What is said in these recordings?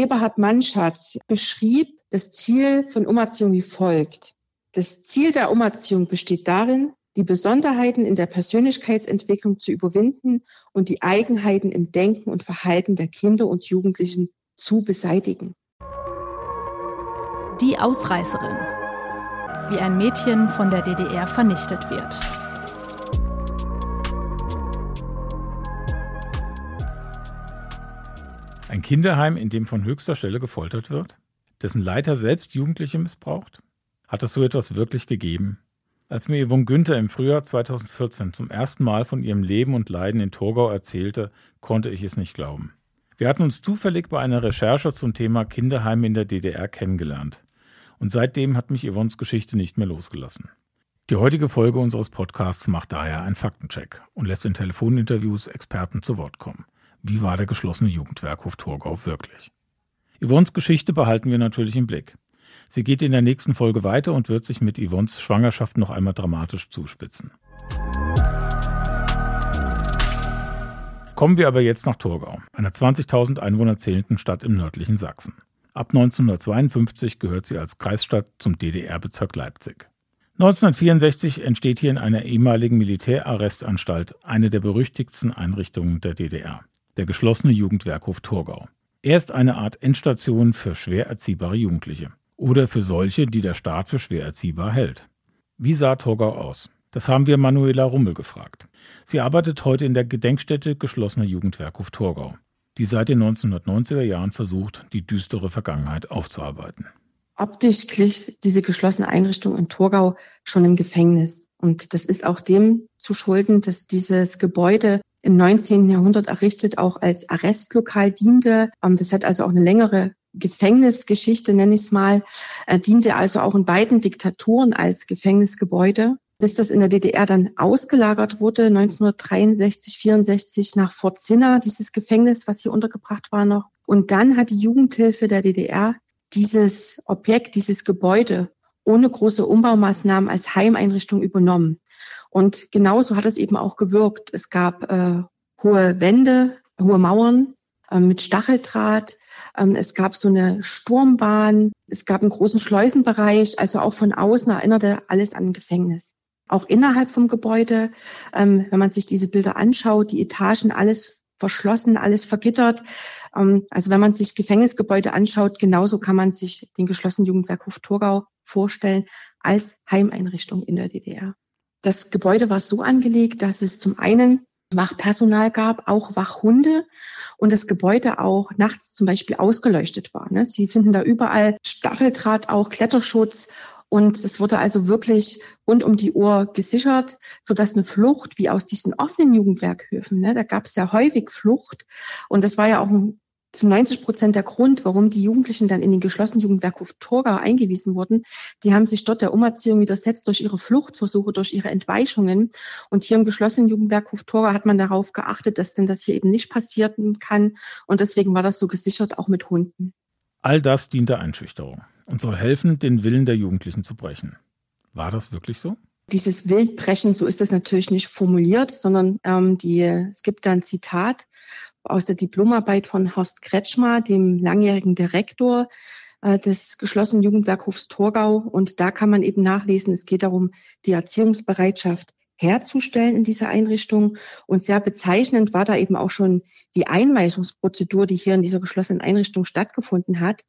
Eberhard Mannschatz beschrieb das Ziel von Umerziehung wie folgt. Das Ziel der Umerziehung besteht darin, die Besonderheiten in der Persönlichkeitsentwicklung zu überwinden und die Eigenheiten im Denken und Verhalten der Kinder und Jugendlichen zu beseitigen. Die Ausreißerin. Wie ein Mädchen von der DDR vernichtet wird. Ein Kinderheim, in dem von höchster Stelle gefoltert wird? Dessen Leiter selbst Jugendliche missbraucht? Hat es so etwas wirklich gegeben? Als mir Yvonne Günther im Frühjahr 2014 zum ersten Mal von ihrem Leben und Leiden in Torgau erzählte, konnte ich es nicht glauben. Wir hatten uns zufällig bei einer Recherche zum Thema Kinderheime in der DDR kennengelernt. Und seitdem hat mich Yvonnes Geschichte nicht mehr losgelassen. Die heutige Folge unseres Podcasts macht daher einen Faktencheck und lässt in Telefoninterviews Experten zu Wort kommen. Wie war der geschlossene Jugendwerkhof Torgau wirklich? Yvonnes Geschichte behalten wir natürlich im Blick. Sie geht in der nächsten Folge weiter und wird sich mit Yvonnes Schwangerschaft noch einmal dramatisch zuspitzen. Kommen wir aber jetzt nach Torgau, einer 20.000 Einwohner zählenden Stadt im nördlichen Sachsen. Ab 1952 gehört sie als Kreisstadt zum DDR-Bezirk Leipzig. 1964 entsteht hier in einer ehemaligen Militärarrestanstalt eine der berüchtigsten Einrichtungen der DDR, der geschlossene Jugendwerkhof Torgau. Er ist eine Art Endstation für schwer erziehbare Jugendliche oder für solche, die der Staat für schwer erziehbar hält. Wie sah Torgau aus? Das haben wir Manuela Rummel gefragt. Sie arbeitet heute in der Gedenkstätte geschlossener Jugendwerkhof Torgau, die seit den 1990er Jahren versucht, die düstere Vergangenheit aufzuarbeiten. Optisch glich diese geschlossene Einrichtung in Torgau schon im Gefängnis. Und das ist auch dem zu schulden, dass dieses Gebäude im 19. Jahrhundert errichtet auch als Arrestlokal diente. Ähm, das hat also auch eine längere Gefängnisgeschichte, nenne ich es mal, er diente also auch in beiden Diktaturen als Gefängnisgebäude. Bis das in der DDR dann ausgelagert wurde, 1963, 64 nach Fort Zinna, dieses Gefängnis, was hier untergebracht war noch. Und dann hat die Jugendhilfe der DDR dieses Objekt, dieses Gebäude ohne große Umbaumaßnahmen als Heimeinrichtung übernommen. Und genauso hat es eben auch gewirkt. Es gab äh, hohe Wände, hohe Mauern äh, mit Stacheldraht. Ähm, es gab so eine Sturmbahn. Es gab einen großen Schleusenbereich. Also auch von außen erinnerte alles an ein Gefängnis. Auch innerhalb vom Gebäude, ähm, wenn man sich diese Bilder anschaut, die Etagen, alles verschlossen, alles vergittert. Ähm, also wenn man sich Gefängnisgebäude anschaut, genauso kann man sich den geschlossenen Jugendwerkhof Torgau vorstellen als Heimeinrichtung in der DDR. Das Gebäude war so angelegt, dass es zum einen Wachpersonal gab, auch Wachhunde und das Gebäude auch nachts zum Beispiel ausgeleuchtet war. Ne? Sie finden da überall Stacheldraht, auch Kletterschutz und es wurde also wirklich rund um die Uhr gesichert, so dass eine Flucht wie aus diesen offenen Jugendwerkhöfen, ne, da gab es ja häufig Flucht und das war ja auch ein zu 90 Prozent der Grund, warum die Jugendlichen dann in den geschlossenen Jugendwerkhof Torgau eingewiesen wurden. Die haben sich dort der Umerziehung widersetzt durch ihre Fluchtversuche, durch ihre Entweichungen. Und hier im geschlossenen Jugendwerkhof Torgau hat man darauf geachtet, dass denn das hier eben nicht passieren kann. Und deswegen war das so gesichert, auch mit Hunden. All das dient der Einschüchterung und soll helfen, den Willen der Jugendlichen zu brechen. War das wirklich so? Dieses Wildbrechen, so ist das natürlich nicht formuliert, sondern ähm, die, es gibt da ein Zitat aus der Diplomarbeit von Horst Kretschmer, dem langjährigen Direktor äh, des geschlossenen Jugendwerkhofs Torgau. Und da kann man eben nachlesen, es geht darum, die Erziehungsbereitschaft herzustellen in dieser Einrichtung. Und sehr bezeichnend war da eben auch schon die Einweisungsprozedur, die hier in dieser geschlossenen Einrichtung stattgefunden hat.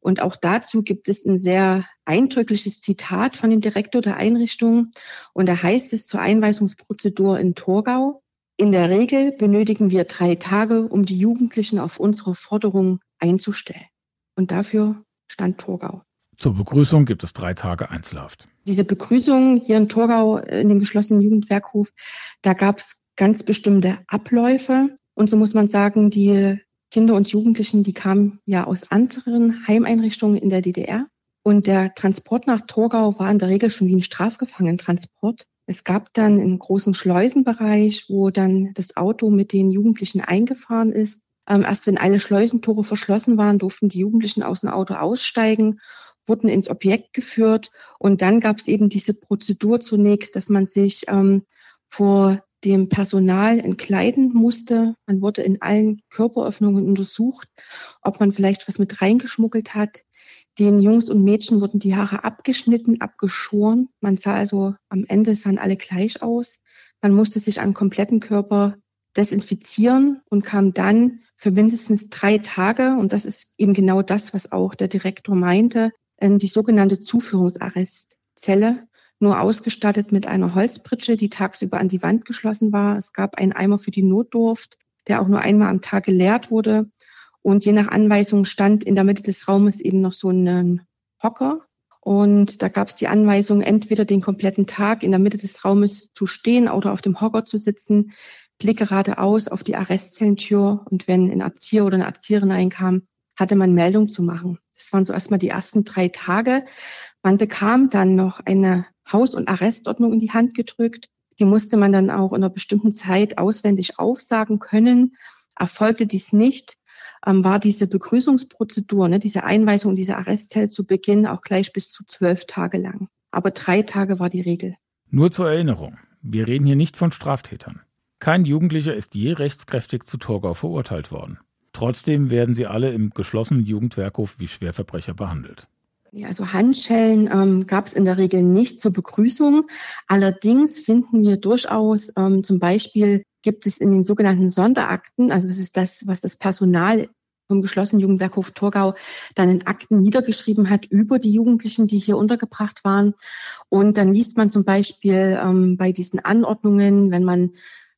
Und auch dazu gibt es ein sehr eindrückliches Zitat von dem Direktor der Einrichtung. Und da heißt es zur Einweisungsprozedur in Torgau, in der Regel benötigen wir drei Tage, um die Jugendlichen auf unsere Forderungen einzustellen. Und dafür stand Torgau. Zur Begrüßung gibt es drei Tage Einzelhaft. Diese Begrüßung hier in Torgau in dem geschlossenen Jugendwerkhof, da gab es ganz bestimmte Abläufe. Und so muss man sagen, die Kinder und Jugendlichen, die kamen ja aus anderen Heimeinrichtungen in der DDR. Und der Transport nach Torgau war in der Regel schon wie ein Strafgefangenentransport. Es gab dann einen großen Schleusenbereich, wo dann das Auto mit den Jugendlichen eingefahren ist. Ähm, erst wenn alle Schleusentore verschlossen waren, durften die Jugendlichen aus dem Auto aussteigen, wurden ins Objekt geführt und dann gab es eben diese Prozedur zunächst, dass man sich ähm, vor dem Personal entkleiden musste. Man wurde in allen Körperöffnungen untersucht, ob man vielleicht was mit reingeschmuggelt hat. Den Jungs und Mädchen wurden die Haare abgeschnitten, abgeschoren. Man sah also am Ende sahen alle gleich aus. Man musste sich am kompletten Körper desinfizieren und kam dann für mindestens drei Tage, und das ist eben genau das, was auch der Direktor meinte, in die sogenannte Zuführungsarrestzelle, nur ausgestattet mit einer Holzpritsche, die tagsüber an die Wand geschlossen war. Es gab einen Eimer für die Notdurft, der auch nur einmal am Tag geleert wurde. Und je nach Anweisung stand in der Mitte des Raumes eben noch so ein Hocker. Und da gab es die Anweisung, entweder den kompletten Tag in der Mitte des Raumes zu stehen oder auf dem Hocker zu sitzen, Blick geradeaus auf die Arrestzellentür. Und wenn ein Erzieher oder eine Erzieherin einkam, hatte man Meldung zu machen. Das waren so erstmal die ersten drei Tage. Man bekam dann noch eine Haus- und Arrestordnung in die Hand gedrückt. Die musste man dann auch in einer bestimmten Zeit auswendig aufsagen können. Erfolgte dies nicht, ähm, war diese Begrüßungsprozedur, ne, diese Einweisung in diese Arrestzelle zu Beginn auch gleich bis zu zwölf Tage lang. Aber drei Tage war die Regel. Nur zur Erinnerung, wir reden hier nicht von Straftätern. Kein Jugendlicher ist je rechtskräftig zu Torgau verurteilt worden. Trotzdem werden sie alle im geschlossenen Jugendwerkhof wie Schwerverbrecher behandelt. Ja, also Handschellen ähm, gab es in der Regel nicht zur Begrüßung. Allerdings finden wir durchaus, ähm, zum Beispiel gibt es in den sogenannten Sonderakten, also das ist das, was das Personal vom geschlossenen Jugendwerkhof Torgau dann in Akten niedergeschrieben hat über die Jugendlichen, die hier untergebracht waren. Und dann liest man zum Beispiel ähm, bei diesen Anordnungen, wenn man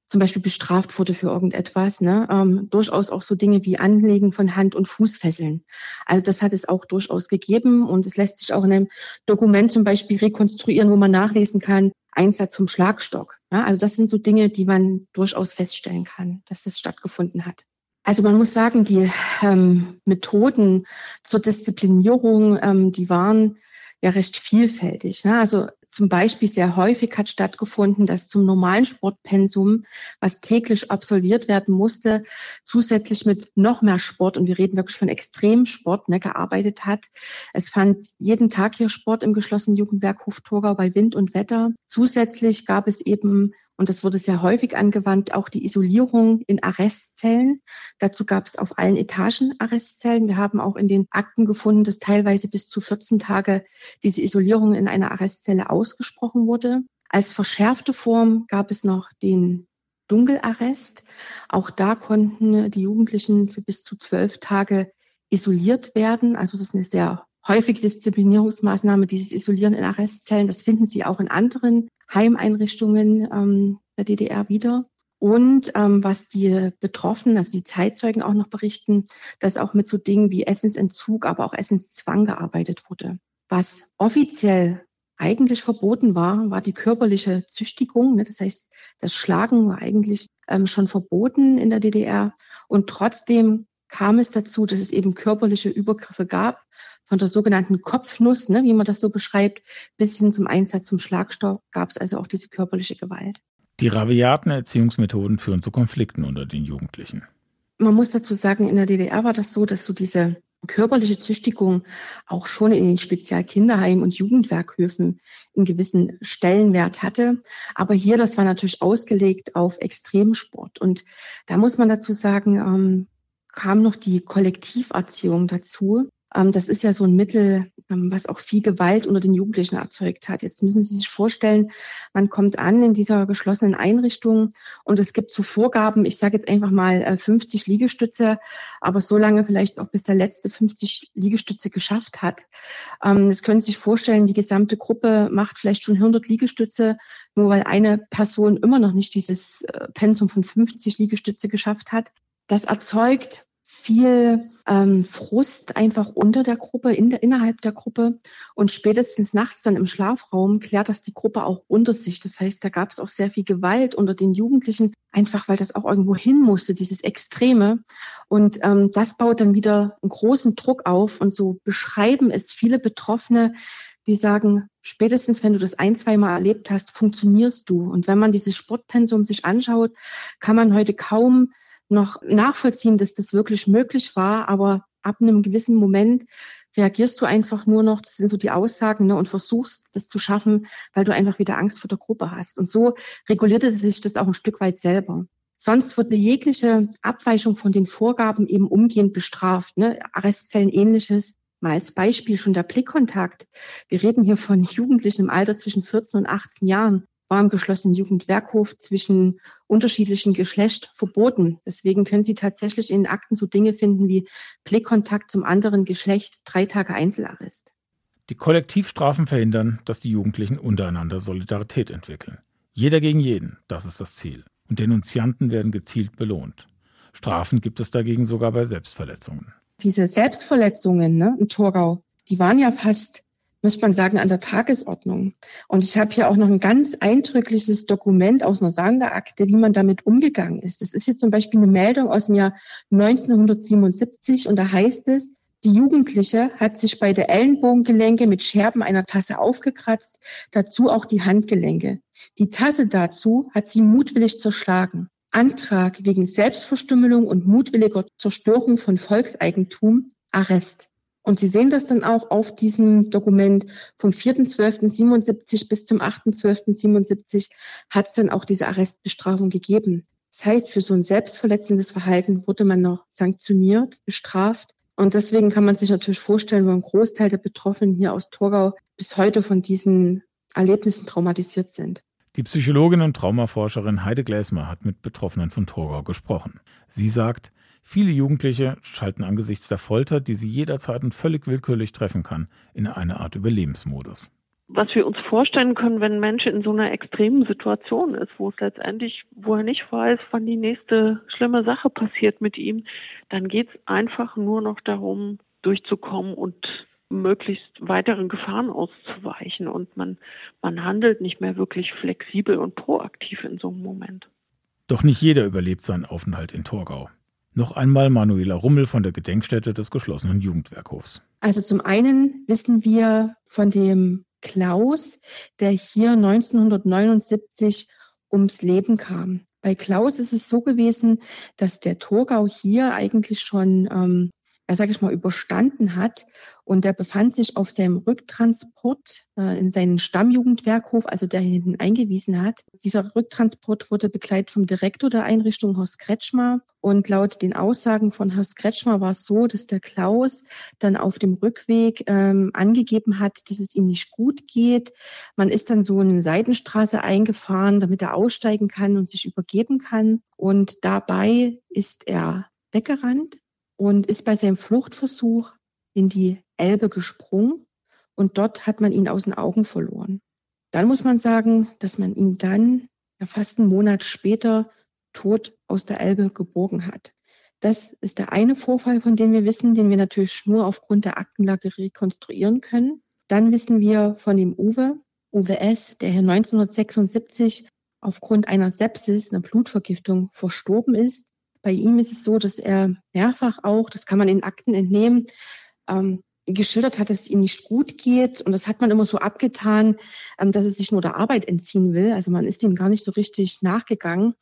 zum Beispiel bestraft wurde für irgendetwas, ne, ähm, durchaus auch so Dinge wie Anlegen von Hand- und Fußfesseln. Also das hat es auch durchaus gegeben und es lässt sich auch in einem Dokument zum Beispiel rekonstruieren, wo man nachlesen kann, Einsatz zum Schlagstock. Ja, also das sind so Dinge, die man durchaus feststellen kann, dass das stattgefunden hat. Also man muss sagen, die ähm, Methoden zur Disziplinierung, ähm, die waren ja recht vielfältig. Ne? Also zum Beispiel sehr häufig hat stattgefunden, dass zum normalen Sportpensum, was täglich absolviert werden musste, zusätzlich mit noch mehr Sport, und wir reden wirklich von Extremsport, ne, gearbeitet hat. Es fand jeden Tag hier Sport im geschlossenen Jugendwerk Hoftorgau bei Wind und Wetter. Zusätzlich gab es eben und das wurde sehr häufig angewandt, auch die Isolierung in Arrestzellen. Dazu gab es auf allen Etagen Arrestzellen. Wir haben auch in den Akten gefunden, dass teilweise bis zu 14 Tage diese Isolierung in einer Arrestzelle ausgesprochen wurde. Als verschärfte Form gab es noch den Dunkelarrest. Auch da konnten die Jugendlichen für bis zu zwölf Tage isoliert werden. Also das ist eine sehr häufige Disziplinierungsmaßnahme, dieses Isolieren in Arrestzellen. Das finden Sie auch in anderen Heimeinrichtungen ähm, der DDR wieder. Und ähm, was die Betroffenen, also die Zeitzeugen auch noch berichten, dass auch mit so Dingen wie Essensentzug, aber auch Essenszwang gearbeitet wurde. Was offiziell eigentlich verboten war, war die körperliche Züchtigung. Ne? Das heißt, das Schlagen war eigentlich ähm, schon verboten in der DDR. Und trotzdem kam es dazu, dass es eben körperliche Übergriffe gab, von der sogenannten Kopfnuss, ne, wie man das so beschreibt, bis hin zum Einsatz zum Schlagstock gab es also auch diese körperliche Gewalt. Die rabiaten Erziehungsmethoden führen zu Konflikten unter den Jugendlichen. Man muss dazu sagen, in der DDR war das so, dass so diese körperliche Züchtigung auch schon in den Spezialkinderheimen und Jugendwerkhöfen einen gewissen Stellenwert hatte. Aber hier, das war natürlich ausgelegt auf Extremsport. Und da muss man dazu sagen, ähm, kam noch die Kollektiverziehung dazu. Ähm, das ist ja so ein Mittel, ähm, was auch viel Gewalt unter den Jugendlichen erzeugt hat. Jetzt müssen Sie sich vorstellen, man kommt an in dieser geschlossenen Einrichtung und es gibt so Vorgaben, ich sage jetzt einfach mal 50 äh, Liegestütze, aber so lange vielleicht auch bis der letzte 50 Liegestütze geschafft hat. Ähm, das können Sie sich vorstellen, die gesamte Gruppe macht vielleicht schon 100 Liegestütze, nur weil eine Person immer noch nicht dieses äh, Pensum von 50 Liegestütze geschafft hat. Das erzeugt viel ähm, Frust einfach unter der Gruppe, in der, innerhalb der Gruppe. Und spätestens nachts dann im Schlafraum klärt das die Gruppe auch unter sich. Das heißt, da gab es auch sehr viel Gewalt unter den Jugendlichen, einfach weil das auch irgendwo hin musste, dieses Extreme. Und ähm, das baut dann wieder einen großen Druck auf. Und so beschreiben es viele Betroffene, die sagen, spätestens wenn du das ein, zwei Mal erlebt hast, funktionierst du. Und wenn man dieses Sportpensum sich anschaut, kann man heute kaum noch nachvollziehen, dass das wirklich möglich war. Aber ab einem gewissen Moment reagierst du einfach nur noch, das sind so die Aussagen, ne, und versuchst das zu schaffen, weil du einfach wieder Angst vor der Gruppe hast. Und so regulierte sich das auch ein Stück weit selber. Sonst wird eine jegliche Abweichung von den Vorgaben eben umgehend bestraft. Ne? Arrestzellen ähnliches. Mal als Beispiel schon der Blickkontakt. Wir reden hier von Jugendlichen im Alter zwischen 14 und 18 Jahren war im geschlossenen Jugendwerkhof zwischen unterschiedlichen Geschlecht verboten. Deswegen können Sie tatsächlich in Akten so Dinge finden wie Blickkontakt zum anderen Geschlecht, drei Tage Einzelarrest. Die Kollektivstrafen verhindern, dass die Jugendlichen untereinander Solidarität entwickeln. Jeder gegen jeden, das ist das Ziel. Und Denunzianten werden gezielt belohnt. Strafen gibt es dagegen sogar bei Selbstverletzungen. Diese Selbstverletzungen ne, in Torgau, die waren ja fast muss man sagen, an der Tagesordnung. Und ich habe hier auch noch ein ganz eindrückliches Dokument aus einer Sonderakte, wie man damit umgegangen ist. Das ist jetzt zum Beispiel eine Meldung aus dem Jahr 1977 und da heißt es, die Jugendliche hat sich bei der Ellenbogengelenke mit Scherben einer Tasse aufgekratzt, dazu auch die Handgelenke. Die Tasse dazu hat sie mutwillig zerschlagen. Antrag wegen Selbstverstümmelung und mutwilliger Zerstörung von Volkseigentum, Arrest. Und Sie sehen das dann auch auf diesem Dokument vom 4.12.77 bis zum 8.12.77 hat es dann auch diese Arrestbestrafung gegeben. Das heißt, für so ein selbstverletzendes Verhalten wurde man noch sanktioniert, bestraft. Und deswegen kann man sich natürlich vorstellen, wo ein Großteil der Betroffenen hier aus Torgau bis heute von diesen Erlebnissen traumatisiert sind. Die Psychologin und Traumaforscherin Heide Gläsmer hat mit Betroffenen von Torgau gesprochen. Sie sagt, Viele Jugendliche schalten angesichts der Folter, die sie jederzeit und völlig willkürlich treffen kann, in eine Art Überlebensmodus. Was wir uns vorstellen können, wenn ein Mensch in so einer extremen Situation ist, wo es letztendlich, wo er nicht weiß, wann die nächste schlimme Sache passiert mit ihm, dann geht es einfach nur noch darum, durchzukommen und möglichst weiteren Gefahren auszuweichen. Und man, man handelt nicht mehr wirklich flexibel und proaktiv in so einem Moment. Doch nicht jeder überlebt seinen Aufenthalt in Torgau. Noch einmal Manuela Rummel von der Gedenkstätte des geschlossenen Jugendwerkhofs. Also zum einen wissen wir von dem Klaus, der hier 1979 ums Leben kam. Bei Klaus ist es so gewesen, dass der Torgau hier eigentlich schon ähm, ja, sage ich mal, überstanden hat. Und er befand sich auf seinem Rücktransport äh, in seinen Stammjugendwerkhof, also der hinten eingewiesen hat. Dieser Rücktransport wurde begleitet vom Direktor der Einrichtung, Horst Kretschmer. Und laut den Aussagen von Horst Kretschmer war es so, dass der Klaus dann auf dem Rückweg ähm, angegeben hat, dass es ihm nicht gut geht. Man ist dann so in eine Seitenstraße eingefahren, damit er aussteigen kann und sich übergeben kann. Und dabei ist er weggerannt und ist bei seinem Fluchtversuch in die Elbe gesprungen und dort hat man ihn aus den Augen verloren. Dann muss man sagen, dass man ihn dann ja, fast einen Monat später tot aus der Elbe geborgen hat. Das ist der eine Vorfall, von dem wir wissen, den wir natürlich nur aufgrund der Aktenlage rekonstruieren können. Dann wissen wir von dem Uwe, Uwe S., der hier 1976 aufgrund einer Sepsis, einer Blutvergiftung, verstorben ist. Bei ihm ist es so, dass er mehrfach auch, das kann man in Akten entnehmen, ähm, geschildert hat, dass es ihm nicht gut geht. Und das hat man immer so abgetan, ähm, dass er sich nur der Arbeit entziehen will. Also man ist ihm gar nicht so richtig nachgegangen.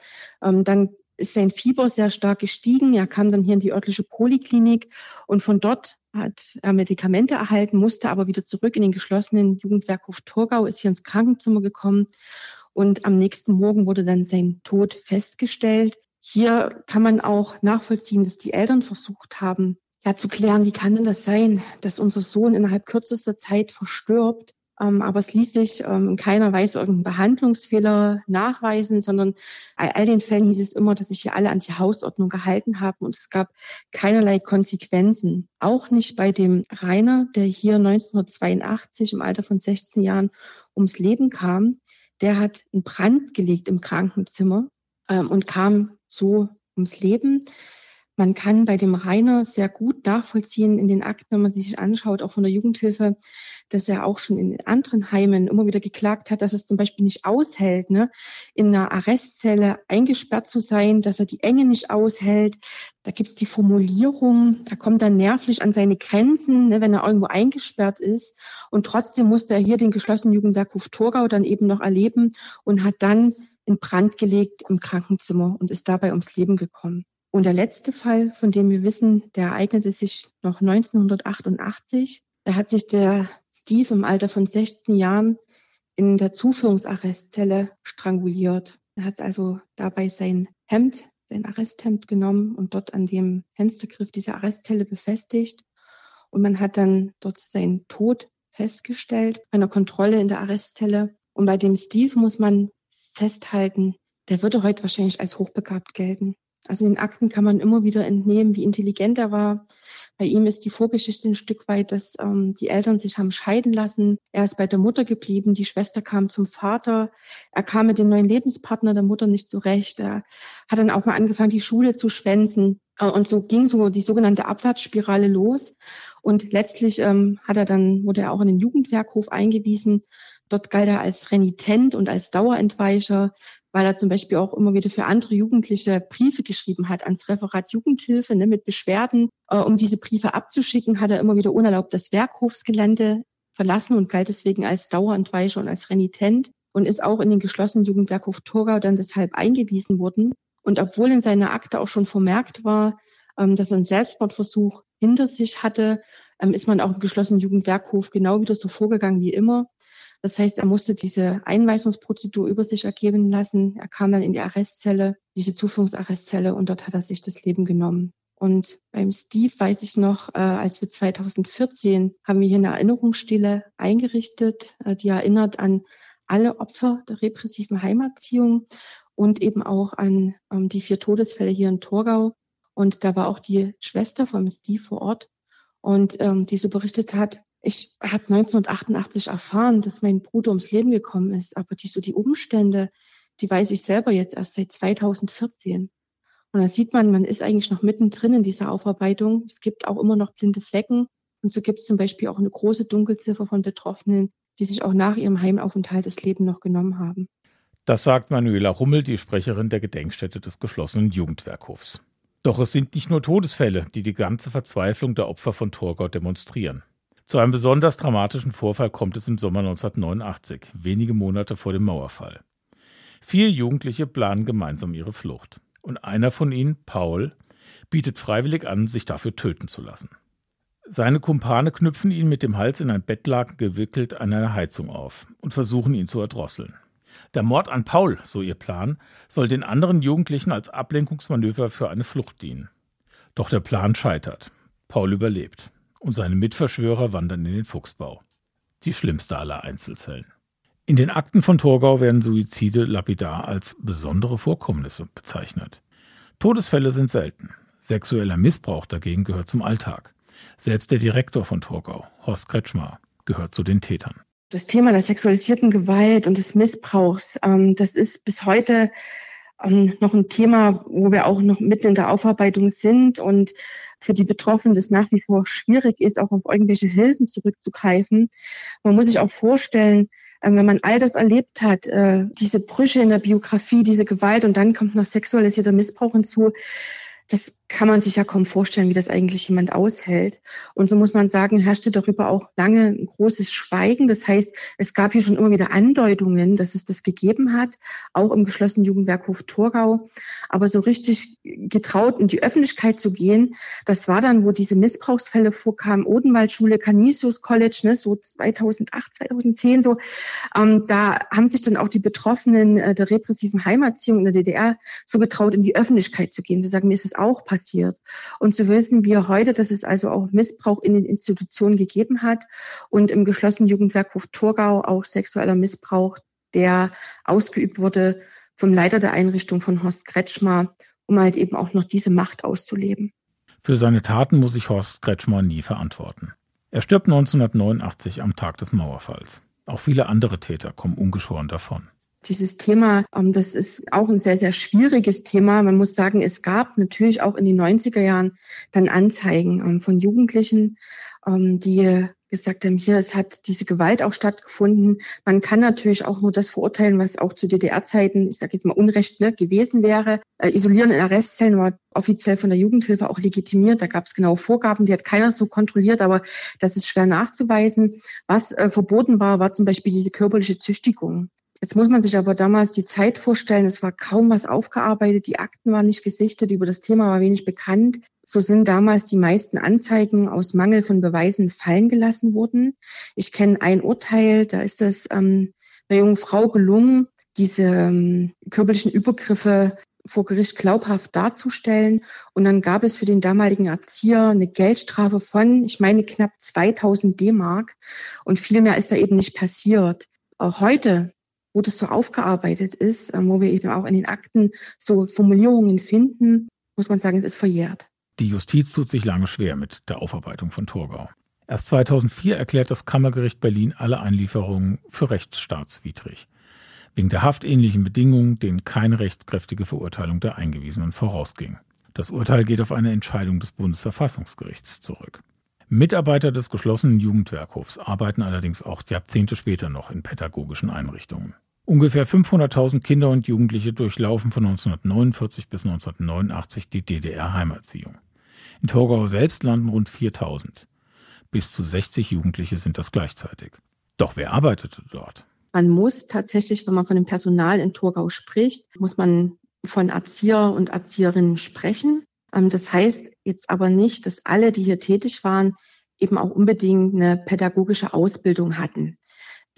Ähm, dann ist sein Fieber sehr stark gestiegen. Er kam dann hier in die örtliche Poliklinik und von dort hat er Medikamente erhalten, musste aber wieder zurück in den geschlossenen Jugendwerkhof Torgau, ist hier ins Krankenzimmer gekommen und am nächsten Morgen wurde dann sein Tod festgestellt. Hier kann man auch nachvollziehen, dass die Eltern versucht haben, ja, zu klären, wie kann denn das sein, dass unser Sohn innerhalb kürzester Zeit verstirbt. Ähm, aber es ließ sich ähm, in keiner Weise irgendein Behandlungsfehler nachweisen, sondern bei all den Fällen hieß es immer, dass sich hier alle an die Hausordnung gehalten haben und es gab keinerlei Konsequenzen. Auch nicht bei dem Rainer, der hier 1982 im Alter von 16 Jahren ums Leben kam. Der hat einen Brand gelegt im Krankenzimmer ähm, und kam so ums Leben. Man kann bei dem Rainer sehr gut nachvollziehen in den Akten, wenn man sich anschaut, auch von der Jugendhilfe, dass er auch schon in anderen Heimen immer wieder geklagt hat, dass es zum Beispiel nicht aushält, ne, in einer Arrestzelle eingesperrt zu sein, dass er die Enge nicht aushält. Da gibt es die Formulierung, da kommt er nervlich an seine Grenzen, ne, wenn er irgendwo eingesperrt ist. Und trotzdem musste er hier den geschlossenen Jugendwerkhof Torgau dann eben noch erleben und hat dann in Brand gelegt im Krankenzimmer und ist dabei ums Leben gekommen. Und der letzte Fall, von dem wir wissen, der ereignete sich noch 1988. Da hat sich der Steve im Alter von 16 Jahren in der Zuführungsarrestzelle stranguliert. Er hat also dabei sein Hemd, sein Arresthemd genommen und dort an dem Fenstergriff dieser Arrestzelle befestigt. Und man hat dann dort seinen Tod festgestellt, einer Kontrolle in der Arrestzelle. Und bei dem Steve muss man festhalten, der würde heute wahrscheinlich als hochbegabt gelten. Also in den Akten kann man immer wieder entnehmen, wie intelligent er war. Bei ihm ist die Vorgeschichte ein Stück weit, dass ähm, die Eltern sich haben scheiden lassen. Er ist bei der Mutter geblieben, die Schwester kam zum Vater. Er kam mit dem neuen Lebenspartner der Mutter nicht zurecht. Er hat dann auch mal angefangen, die Schule zu schwänzen. Äh, und so ging so die sogenannte Abwärtsspirale los. Und letztlich ähm, hat er dann, wurde er auch in den Jugendwerkhof eingewiesen. Dort galt er als renitent und als Dauerentweicher, weil er zum Beispiel auch immer wieder für andere Jugendliche Briefe geschrieben hat ans Referat Jugendhilfe ne, mit Beschwerden. Äh, um diese Briefe abzuschicken, hat er immer wieder unerlaubt das Werkhofsgelände verlassen und galt deswegen als Dauerentweicher und als renitent und ist auch in den geschlossenen Jugendwerkhof Torgau dann deshalb eingewiesen worden. Und obwohl in seiner Akte auch schon vermerkt war, ähm, dass er einen Selbstmordversuch hinter sich hatte, ähm, ist man auch im geschlossenen Jugendwerkhof genau wieder so vorgegangen wie immer. Das heißt, er musste diese Einweisungsprozedur über sich ergeben lassen. Er kam dann in die Arrestzelle, diese Zuführungsarrestzelle, und dort hat er sich das Leben genommen. Und beim Steve weiß ich noch, äh, als wir 2014 haben wir hier eine Erinnerungsstelle eingerichtet, äh, die erinnert an alle Opfer der repressiven Heimatziehung und eben auch an ähm, die vier Todesfälle hier in Torgau. Und da war auch die Schwester von Steve vor Ort und ähm, die so berichtet hat, ich habe 1988 erfahren, dass mein Bruder ums Leben gekommen ist, aber die so die Umstände, die weiß ich selber jetzt erst seit 2014. Und da sieht man, man ist eigentlich noch mittendrin in dieser Aufarbeitung. Es gibt auch immer noch blinde Flecken. Und so gibt es zum Beispiel auch eine große Dunkelziffer von Betroffenen, die sich auch nach ihrem Heimaufenthalt das Leben noch genommen haben. Das sagt Manuela Hummel, die Sprecherin der Gedenkstätte des geschlossenen Jugendwerkhofs. Doch es sind nicht nur Todesfälle, die die ganze Verzweiflung der Opfer von Torgau demonstrieren. Zu einem besonders dramatischen Vorfall kommt es im Sommer 1989, wenige Monate vor dem Mauerfall. Vier Jugendliche planen gemeinsam ihre Flucht. Und einer von ihnen, Paul, bietet freiwillig an, sich dafür töten zu lassen. Seine Kumpane knüpfen ihn mit dem Hals in ein Bettlaken gewickelt an einer Heizung auf und versuchen ihn zu erdrosseln. Der Mord an Paul, so ihr Plan, soll den anderen Jugendlichen als Ablenkungsmanöver für eine Flucht dienen. Doch der Plan scheitert. Paul überlebt und seine Mitverschwörer wandern in den Fuchsbau. Die schlimmste aller Einzelzellen. In den Akten von Torgau werden Suizide lapidar als besondere Vorkommnisse bezeichnet. Todesfälle sind selten. Sexueller Missbrauch dagegen gehört zum Alltag. Selbst der Direktor von Torgau, Horst Kretschmar, gehört zu den Tätern. Das Thema der sexualisierten Gewalt und des Missbrauchs, ähm, das ist bis heute ähm, noch ein Thema, wo wir auch noch mitten in der Aufarbeitung sind und für die Betroffenen das nach wie vor schwierig ist, auch auf irgendwelche Hilfen zurückzugreifen. Man muss sich auch vorstellen, ähm, wenn man all das erlebt hat, äh, diese Brüche in der Biografie, diese Gewalt und dann kommt noch sexualisierter Missbrauch hinzu, das kann man sich ja kaum vorstellen, wie das eigentlich jemand aushält. Und so muss man sagen, herrschte darüber auch lange ein großes Schweigen. Das heißt, es gab hier schon immer wieder Andeutungen, dass es das gegeben hat, auch im geschlossenen Jugendwerkhof Torgau. Aber so richtig getraut in die Öffentlichkeit zu gehen, das war dann, wo diese Missbrauchsfälle vorkamen, Odenwaldschule, Canisius College, ne, so 2008, 2010 so. Ähm, da haben sich dann auch die Betroffenen äh, der repressiven Heimatziehung in der DDR so getraut, in die Öffentlichkeit zu gehen. Sie sagen, mir ist es auch passiert. Und so wissen wir heute, dass es also auch Missbrauch in den Institutionen gegeben hat und im geschlossenen Jugendwerkhof Torgau auch sexueller Missbrauch, der ausgeübt wurde vom Leiter der Einrichtung von Horst Kretschmer, um halt eben auch noch diese Macht auszuleben. Für seine Taten muss sich Horst Kretschmer nie verantworten. Er stirbt 1989 am Tag des Mauerfalls. Auch viele andere Täter kommen ungeschoren davon. Dieses Thema, ähm, das ist auch ein sehr, sehr schwieriges Thema. Man muss sagen, es gab natürlich auch in den 90er Jahren dann Anzeigen ähm, von Jugendlichen, ähm, die gesagt haben, hier, es hat diese Gewalt auch stattgefunden. Man kann natürlich auch nur das verurteilen, was auch zu DDR-Zeiten, ich sage jetzt mal Unrecht, ne, gewesen wäre. Äh, Isolieren in Arrestzellen war offiziell von der Jugendhilfe auch legitimiert. Da gab es genaue Vorgaben, die hat keiner so kontrolliert, aber das ist schwer nachzuweisen. Was äh, verboten war, war zum Beispiel diese körperliche Züchtigung. Jetzt muss man sich aber damals die Zeit vorstellen, es war kaum was aufgearbeitet, die Akten waren nicht gesichtet, über das Thema war wenig bekannt. So sind damals die meisten Anzeigen aus Mangel von Beweisen fallen gelassen worden. Ich kenne ein Urteil, da ist es ähm, einer jungen Frau gelungen, diese ähm, körperlichen Übergriffe vor Gericht glaubhaft darzustellen. Und dann gab es für den damaligen Erzieher eine Geldstrafe von, ich meine, knapp 2000 D-Mark. Und viel mehr ist da eben nicht passiert. Auch heute, wo das so aufgearbeitet ist, äh, wo wir eben auch in den Akten so Formulierungen finden, muss man sagen, es ist verjährt. Die Justiz tut sich lange schwer mit der Aufarbeitung von Torgau. Erst 2004 erklärt das Kammergericht Berlin alle Einlieferungen für rechtsstaatswidrig wegen der haftähnlichen Bedingungen, denen keine rechtskräftige Verurteilung der Eingewiesenen vorausging. Das Urteil geht auf eine Entscheidung des Bundesverfassungsgerichts zurück. Mitarbeiter des geschlossenen Jugendwerkhofs arbeiten allerdings auch Jahrzehnte später noch in pädagogischen Einrichtungen. Ungefähr 500.000 Kinder und Jugendliche durchlaufen von 1949 bis 1989 die DDR-Heimerziehung. In Torgau selbst landen rund 4.000. Bis zu 60 Jugendliche sind das gleichzeitig. Doch wer arbeitete dort? Man muss tatsächlich, wenn man von dem Personal in Torgau spricht, muss man von Erzieher und Erzieherinnen sprechen. Ähm, das heißt jetzt aber nicht, dass alle, die hier tätig waren, eben auch unbedingt eine pädagogische Ausbildung hatten.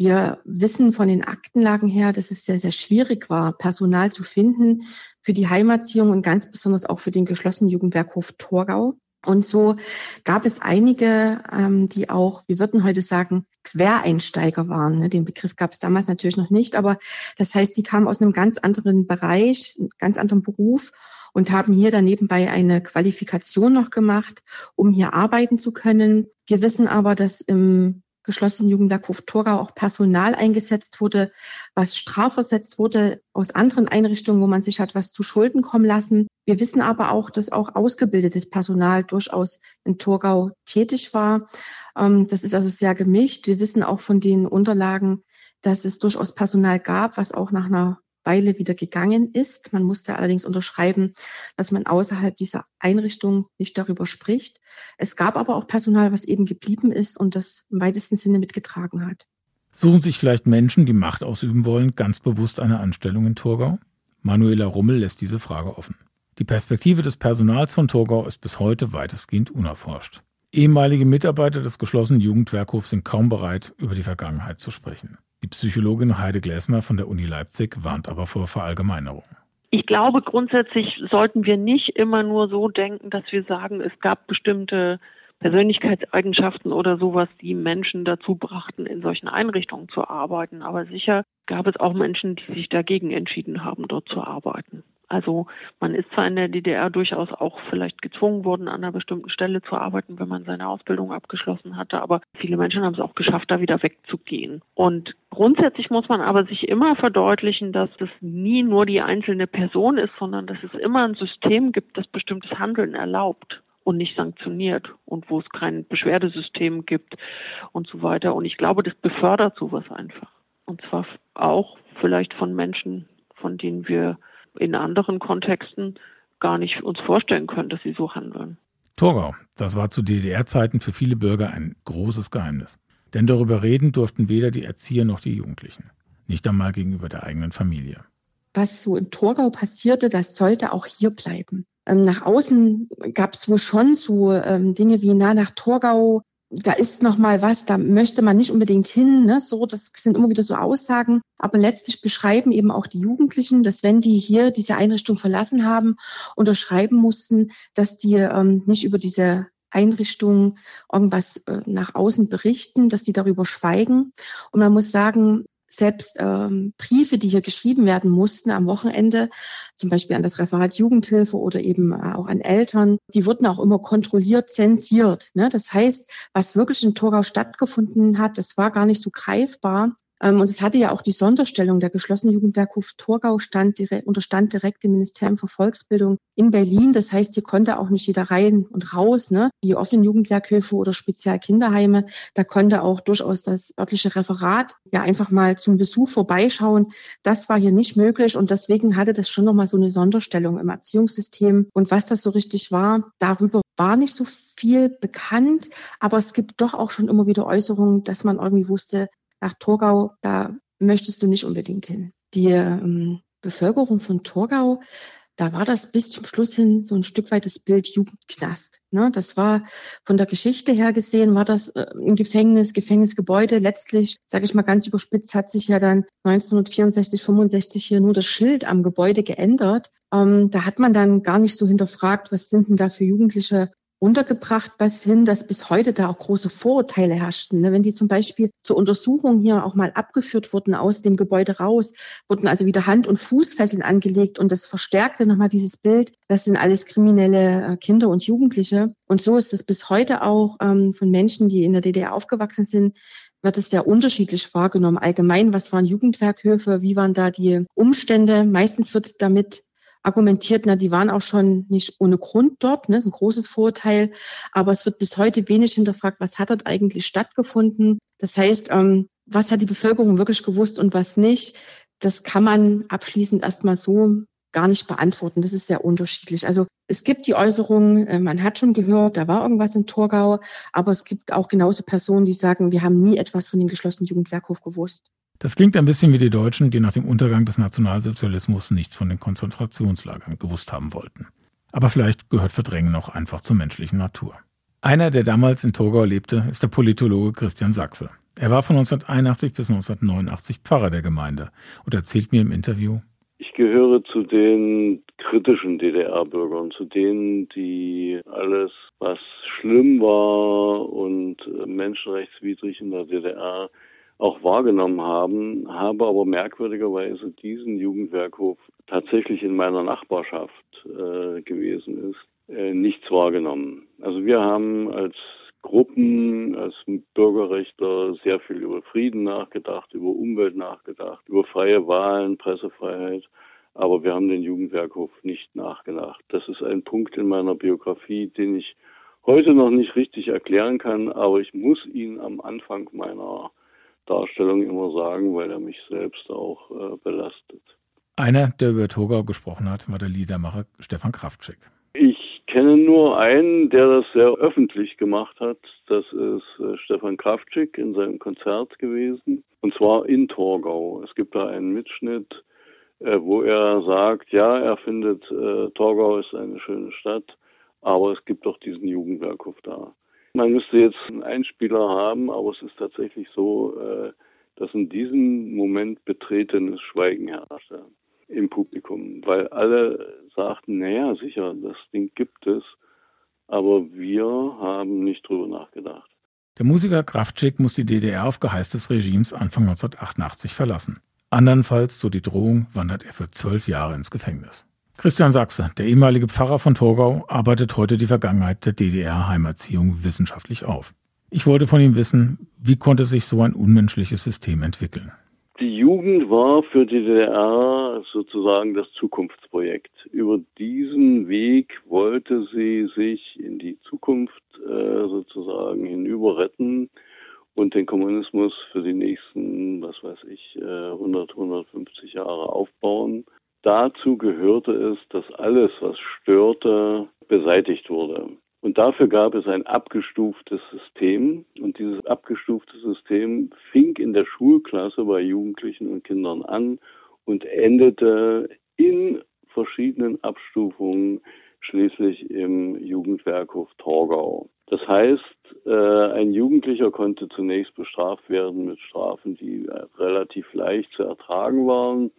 Wir wissen von den Aktenlagen her, dass es sehr, sehr schwierig war, Personal zu finden für die Heimerziehung und ganz besonders auch für den geschlossenen Jugendwerkhof Torgau. Und so gab es einige, ähm, die auch, wir würden heute sagen, Quereinsteiger waren. Ne? Den Begriff gab es damals natürlich noch nicht, aber das heißt, die kamen aus einem ganz anderen Bereich, ganz anderen Beruf und haben hier dann nebenbei eine Qualifikation noch gemacht, um hier arbeiten zu können. Wir wissen aber, dass im geschlossenen Jugendwerkhof Torgau auch Personal eingesetzt wurde, was strafversetzt wurde aus anderen Einrichtungen, wo man sich hat was zu Schulden kommen lassen. Wir wissen aber auch, dass auch ausgebildetes Personal durchaus in Torgau tätig war. Ähm, das ist also sehr gemischt. Wir wissen auch von den Unterlagen, dass es durchaus Personal gab, was auch nach einer Weile wieder gegangen ist. Man musste allerdings unterschreiben, dass man außerhalb dieser Einrichtung nicht darüber spricht. Es gab aber auch Personal, was eben geblieben ist und das im weitesten Sinne mitgetragen hat. Suchen sich vielleicht Menschen, die Macht ausüben wollen, ganz bewusst eine Anstellung in Torgau? Manuela Rummel lässt diese Frage offen. Die Perspektive des Personals von Torgau ist bis heute weitestgehend unerforscht. Ehemalige Mitarbeiter des geschlossenen Jugendwerkhofs sind kaum bereit, über die Vergangenheit zu sprechen. Die Psychologin Heide Gläsmer von der Uni Leipzig warnt aber vor Verallgemeinerung. Ich glaube, grundsätzlich sollten wir nicht immer nur so denken, dass wir sagen, es gab bestimmte Persönlichkeitseigenschaften oder sowas, die Menschen dazu brachten, in solchen Einrichtungen zu arbeiten. Aber sicher gab es auch Menschen, die sich dagegen entschieden haben, dort zu arbeiten. Also man ist zwar in der DDR durchaus auch vielleicht gezwungen worden, an einer bestimmten Stelle zu arbeiten, wenn man seine Ausbildung abgeschlossen hatte, aber viele Menschen haben es auch geschafft, da wieder wegzugehen. Und grundsätzlich muss man aber sich immer verdeutlichen, dass das nie nur die einzelne Person ist, sondern dass es immer ein System gibt, das bestimmtes Handeln erlaubt und nicht sanktioniert und wo es kein Beschwerdesystem gibt und so weiter. Und ich glaube, das befördert sowas einfach. Und zwar auch vielleicht von Menschen, von denen wir in anderen Kontexten gar nicht uns vorstellen können, dass sie so handeln. Torgau, das war zu DDR-Zeiten für viele Bürger ein großes Geheimnis. Denn darüber reden durften weder die Erzieher noch die Jugendlichen. Nicht einmal gegenüber der eigenen Familie. Was so in Torgau passierte, das sollte auch hier bleiben. Ähm, nach außen gab es wohl schon so ähm, Dinge wie, na, nach Torgau da ist noch mal was, da möchte man nicht unbedingt hin, ne? so, das sind immer wieder so Aussagen, aber letztlich beschreiben eben auch die Jugendlichen, dass wenn die hier diese Einrichtung verlassen haben, unterschreiben mussten, dass die ähm, nicht über diese Einrichtung irgendwas äh, nach außen berichten, dass die darüber schweigen. Und man muss sagen, selbst ähm, Briefe, die hier geschrieben werden mussten am Wochenende, zum Beispiel an das Referat Jugendhilfe oder eben äh, auch an Eltern, die wurden auch immer kontrolliert, zensiert. Ne? Das heißt, was wirklich in Torgau stattgefunden hat, das war gar nicht so greifbar. Ähm, und es hatte ja auch die Sonderstellung. Der geschlossene Jugendwerkhof Torgau stand direkt, unterstand direkt dem Ministerium für Volksbildung in Berlin. Das heißt, hier konnte auch nicht jeder rein und raus. Ne? Die offenen Jugendwerkhöfe oder Spezialkinderheime, da konnte auch durchaus das örtliche Referat ja einfach mal zum Besuch vorbeischauen. Das war hier nicht möglich und deswegen hatte das schon nochmal so eine Sonderstellung im Erziehungssystem. Und was das so richtig war, darüber war nicht so viel bekannt, aber es gibt doch auch schon immer wieder Äußerungen, dass man irgendwie wusste, nach Torgau, da möchtest du nicht unbedingt hin. Die ähm, Bevölkerung von Torgau da war das bis zum Schluss hin so ein Stück weit das Bild Jugendknast. Ne? Das war von der Geschichte her gesehen, war das äh, ein Gefängnis, Gefängnisgebäude. Letztlich, sage ich mal ganz überspitzt, hat sich ja dann 1964, 65 hier nur das Schild am Gebäude geändert. Ähm, da hat man dann gar nicht so hinterfragt, was sind denn da für Jugendliche untergebracht bis hin, dass bis heute da auch große Vorurteile herrschten. Ne? Wenn die zum Beispiel zur Untersuchung hier auch mal abgeführt wurden aus dem Gebäude raus, wurden also wieder Hand- und Fußfesseln angelegt und das verstärkte nochmal dieses Bild, das sind alles kriminelle äh, Kinder und Jugendliche. Und so ist es bis heute auch ähm, von Menschen, die in der DDR aufgewachsen sind, wird es sehr unterschiedlich wahrgenommen. Allgemein, was waren Jugendwerkhöfe, wie waren da die Umstände? Meistens wird damit argumentiert, na, die waren auch schon nicht ohne Grund dort, ne, ist ein großes Vorurteil, aber es wird bis heute wenig hinterfragt, was hat dort eigentlich stattgefunden. Das heißt, ähm, was hat die Bevölkerung wirklich gewusst und was nicht, das kann man abschließend erstmal so gar nicht beantworten. Das ist sehr unterschiedlich. Also es gibt die Äußerung, äh, man hat schon gehört, da war irgendwas in Torgau, aber es gibt auch genauso Personen, die sagen, wir haben nie etwas von dem geschlossenen Jugendwerkhof gewusst. Das klingt ein bisschen wie die Deutschen, die nach dem Untergang des Nationalsozialismus nichts von den Konzentrationslagern gewusst haben wollten. Aber vielleicht gehört Verdrängen auch einfach zur menschlichen Natur. Einer, der damals in Torgau lebte, ist der Politologe Christian Sachse. Er war von 1981 bis 1989 Pfarrer der Gemeinde und erzählt mir im Interview, ich gehöre zu den kritischen DDR-Bürgern, zu denen, die alles, was schlimm war und menschenrechtswidrig in der DDR auch wahrgenommen haben, habe aber merkwürdigerweise diesen Jugendwerkhof tatsächlich in meiner Nachbarschaft äh, gewesen ist, äh, nichts wahrgenommen. Also wir haben als Gruppen, als Bürgerrechtler sehr viel über Frieden nachgedacht, über Umwelt nachgedacht, über freie Wahlen, Pressefreiheit. Aber wir haben den Jugendwerkhof nicht nachgedacht. Das ist ein Punkt in meiner Biografie, den ich heute noch nicht richtig erklären kann, aber ich muss ihn am Anfang meiner Darstellung immer sagen, weil er mich selbst auch äh, belastet. Einer, der über Togau gesprochen hat, war der Liedermacher Stefan Kraftschick. Ich kenne nur einen, der das sehr öffentlich gemacht hat. Das ist äh, Stefan Kraftschick in seinem Konzert gewesen. Und zwar in Torgau. Es gibt da einen Mitschnitt, äh, wo er sagt, ja, er findet, äh, Torgau ist eine schöne Stadt, aber es gibt doch diesen Jugendwerkhof da. Man müsste jetzt einen Einspieler haben, aber es ist tatsächlich so, äh, dass in diesem Moment betretenes Schweigen herrschte im Publikum, weil alle sagten, naja, sicher, das Ding gibt es, aber wir haben nicht drüber nachgedacht. Der Musiker Kraftschick muss die DDR auf Geheiß des Regimes Anfang 1988 verlassen. Andernfalls, so die Drohung, wandert er für zwölf Jahre ins Gefängnis. Christian Sachse, der ehemalige Pfarrer von Torgau, arbeitet heute die Vergangenheit der DDR-Heimerziehung wissenschaftlich auf. Ich wollte von ihm wissen, wie konnte sich so ein unmenschliches System entwickeln? Die Jugend war für die DDR sozusagen das Zukunftsprojekt. Über diesen Weg wollte sie sich in die Zukunft äh, sozusagen hinüber retten und den Kommunismus für die nächsten, was weiß ich, 100, äh, 150 Jahre aufbauen. Dazu gehörte es, dass alles, was störte, beseitigt wurde. Und dafür gab es ein abgestuftes System. Und dieses abgestufte System fing in der Schulklasse bei Jugendlichen und Kindern an und endete in verschiedenen Abstufungen schließlich im Jugendwerkhof Torgau. Das heißt, äh, ein Jugendlicher konnte zunächst bestraft werden mit Strafen, die relativ leicht zu ertragen waren.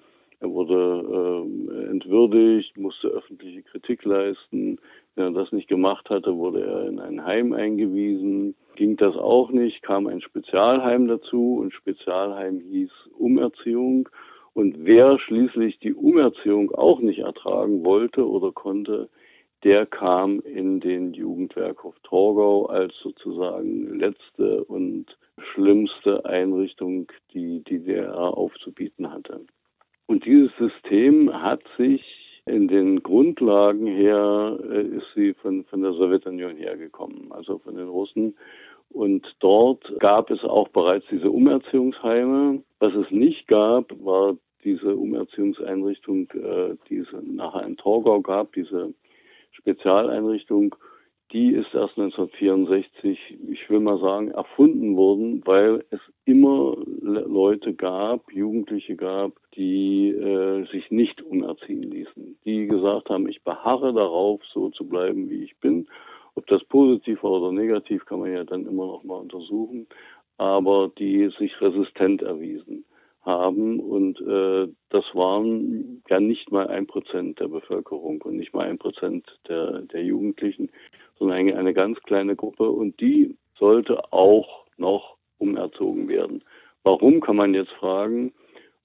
Er wurde äh, entwürdigt, musste öffentliche Kritik leisten. Wenn er das nicht gemacht hatte, wurde er in ein Heim eingewiesen. Ging das auch nicht, kam ein Spezialheim dazu und Spezialheim hieß Umerziehung. Und wer schließlich die Umerziehung auch nicht ertragen wollte oder konnte, der kam in den Jugendwerkhof Torgau als sozusagen letzte und schlimmste Einrichtung, die die DDR aufzubieten hatte. Und dieses System hat sich in den Grundlagen her, äh, ist sie von, von der Sowjetunion hergekommen, also von den Russen. Und dort gab es auch bereits diese Umerziehungsheime. Was es nicht gab, war diese Umerziehungseinrichtung, äh, die es nachher in Torgau gab, diese Spezialeinrichtung, die ist erst 1964, ich will mal sagen, erfunden worden, weil es immer Leute gab, Jugendliche gab, die äh, sich nicht umerziehen ließen, die gesagt haben, ich beharre darauf, so zu bleiben, wie ich bin. Ob das positiv war oder negativ, kann man ja dann immer noch mal untersuchen, aber die sich resistent erwiesen haben und äh, das waren ja nicht mal ein Prozent der Bevölkerung und nicht mal ein Prozent der, der Jugendlichen, sondern eine ganz kleine Gruppe und die sollte auch noch umerzogen werden. Warum kann man jetzt fragen?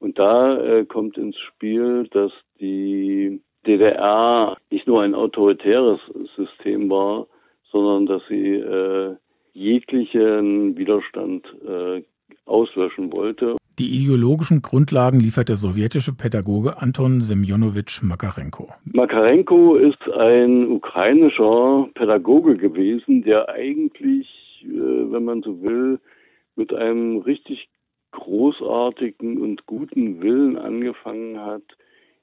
Und da äh, kommt ins Spiel, dass die DDR nicht nur ein autoritäres System war, sondern dass sie äh, jeglichen Widerstand äh, auslöschen wollte. Die ideologischen Grundlagen liefert der sowjetische Pädagoge Anton Semjonowitsch Makarenko. Makarenko ist ein ukrainischer Pädagoge gewesen, der eigentlich, äh, wenn man so will, mit einem richtig großartigen und guten Willen angefangen hat,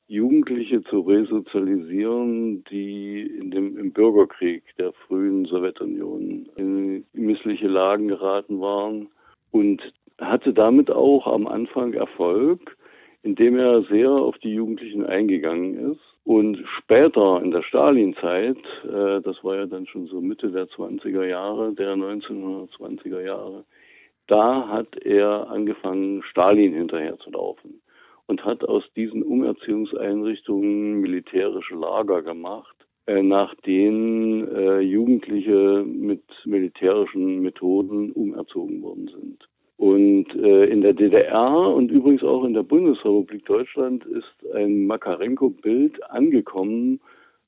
Jugendliche zu resozialisieren, die in dem, im Bürgerkrieg der frühen Sowjetunion in missliche Lagen geraten waren und hatte damit auch am Anfang Erfolg, indem er sehr auf die Jugendlichen eingegangen ist. Und später in der Stalinzeit, äh, das war ja dann schon so Mitte der 20er Jahre, der 1920er Jahre, da hat er angefangen, Stalin hinterherzulaufen und hat aus diesen Umerziehungseinrichtungen militärische Lager gemacht, äh, nach denen äh, Jugendliche mit militärischen Methoden umerzogen worden sind. Und äh, in der DDR und übrigens auch in der Bundesrepublik Deutschland ist ein Makarenko-Bild angekommen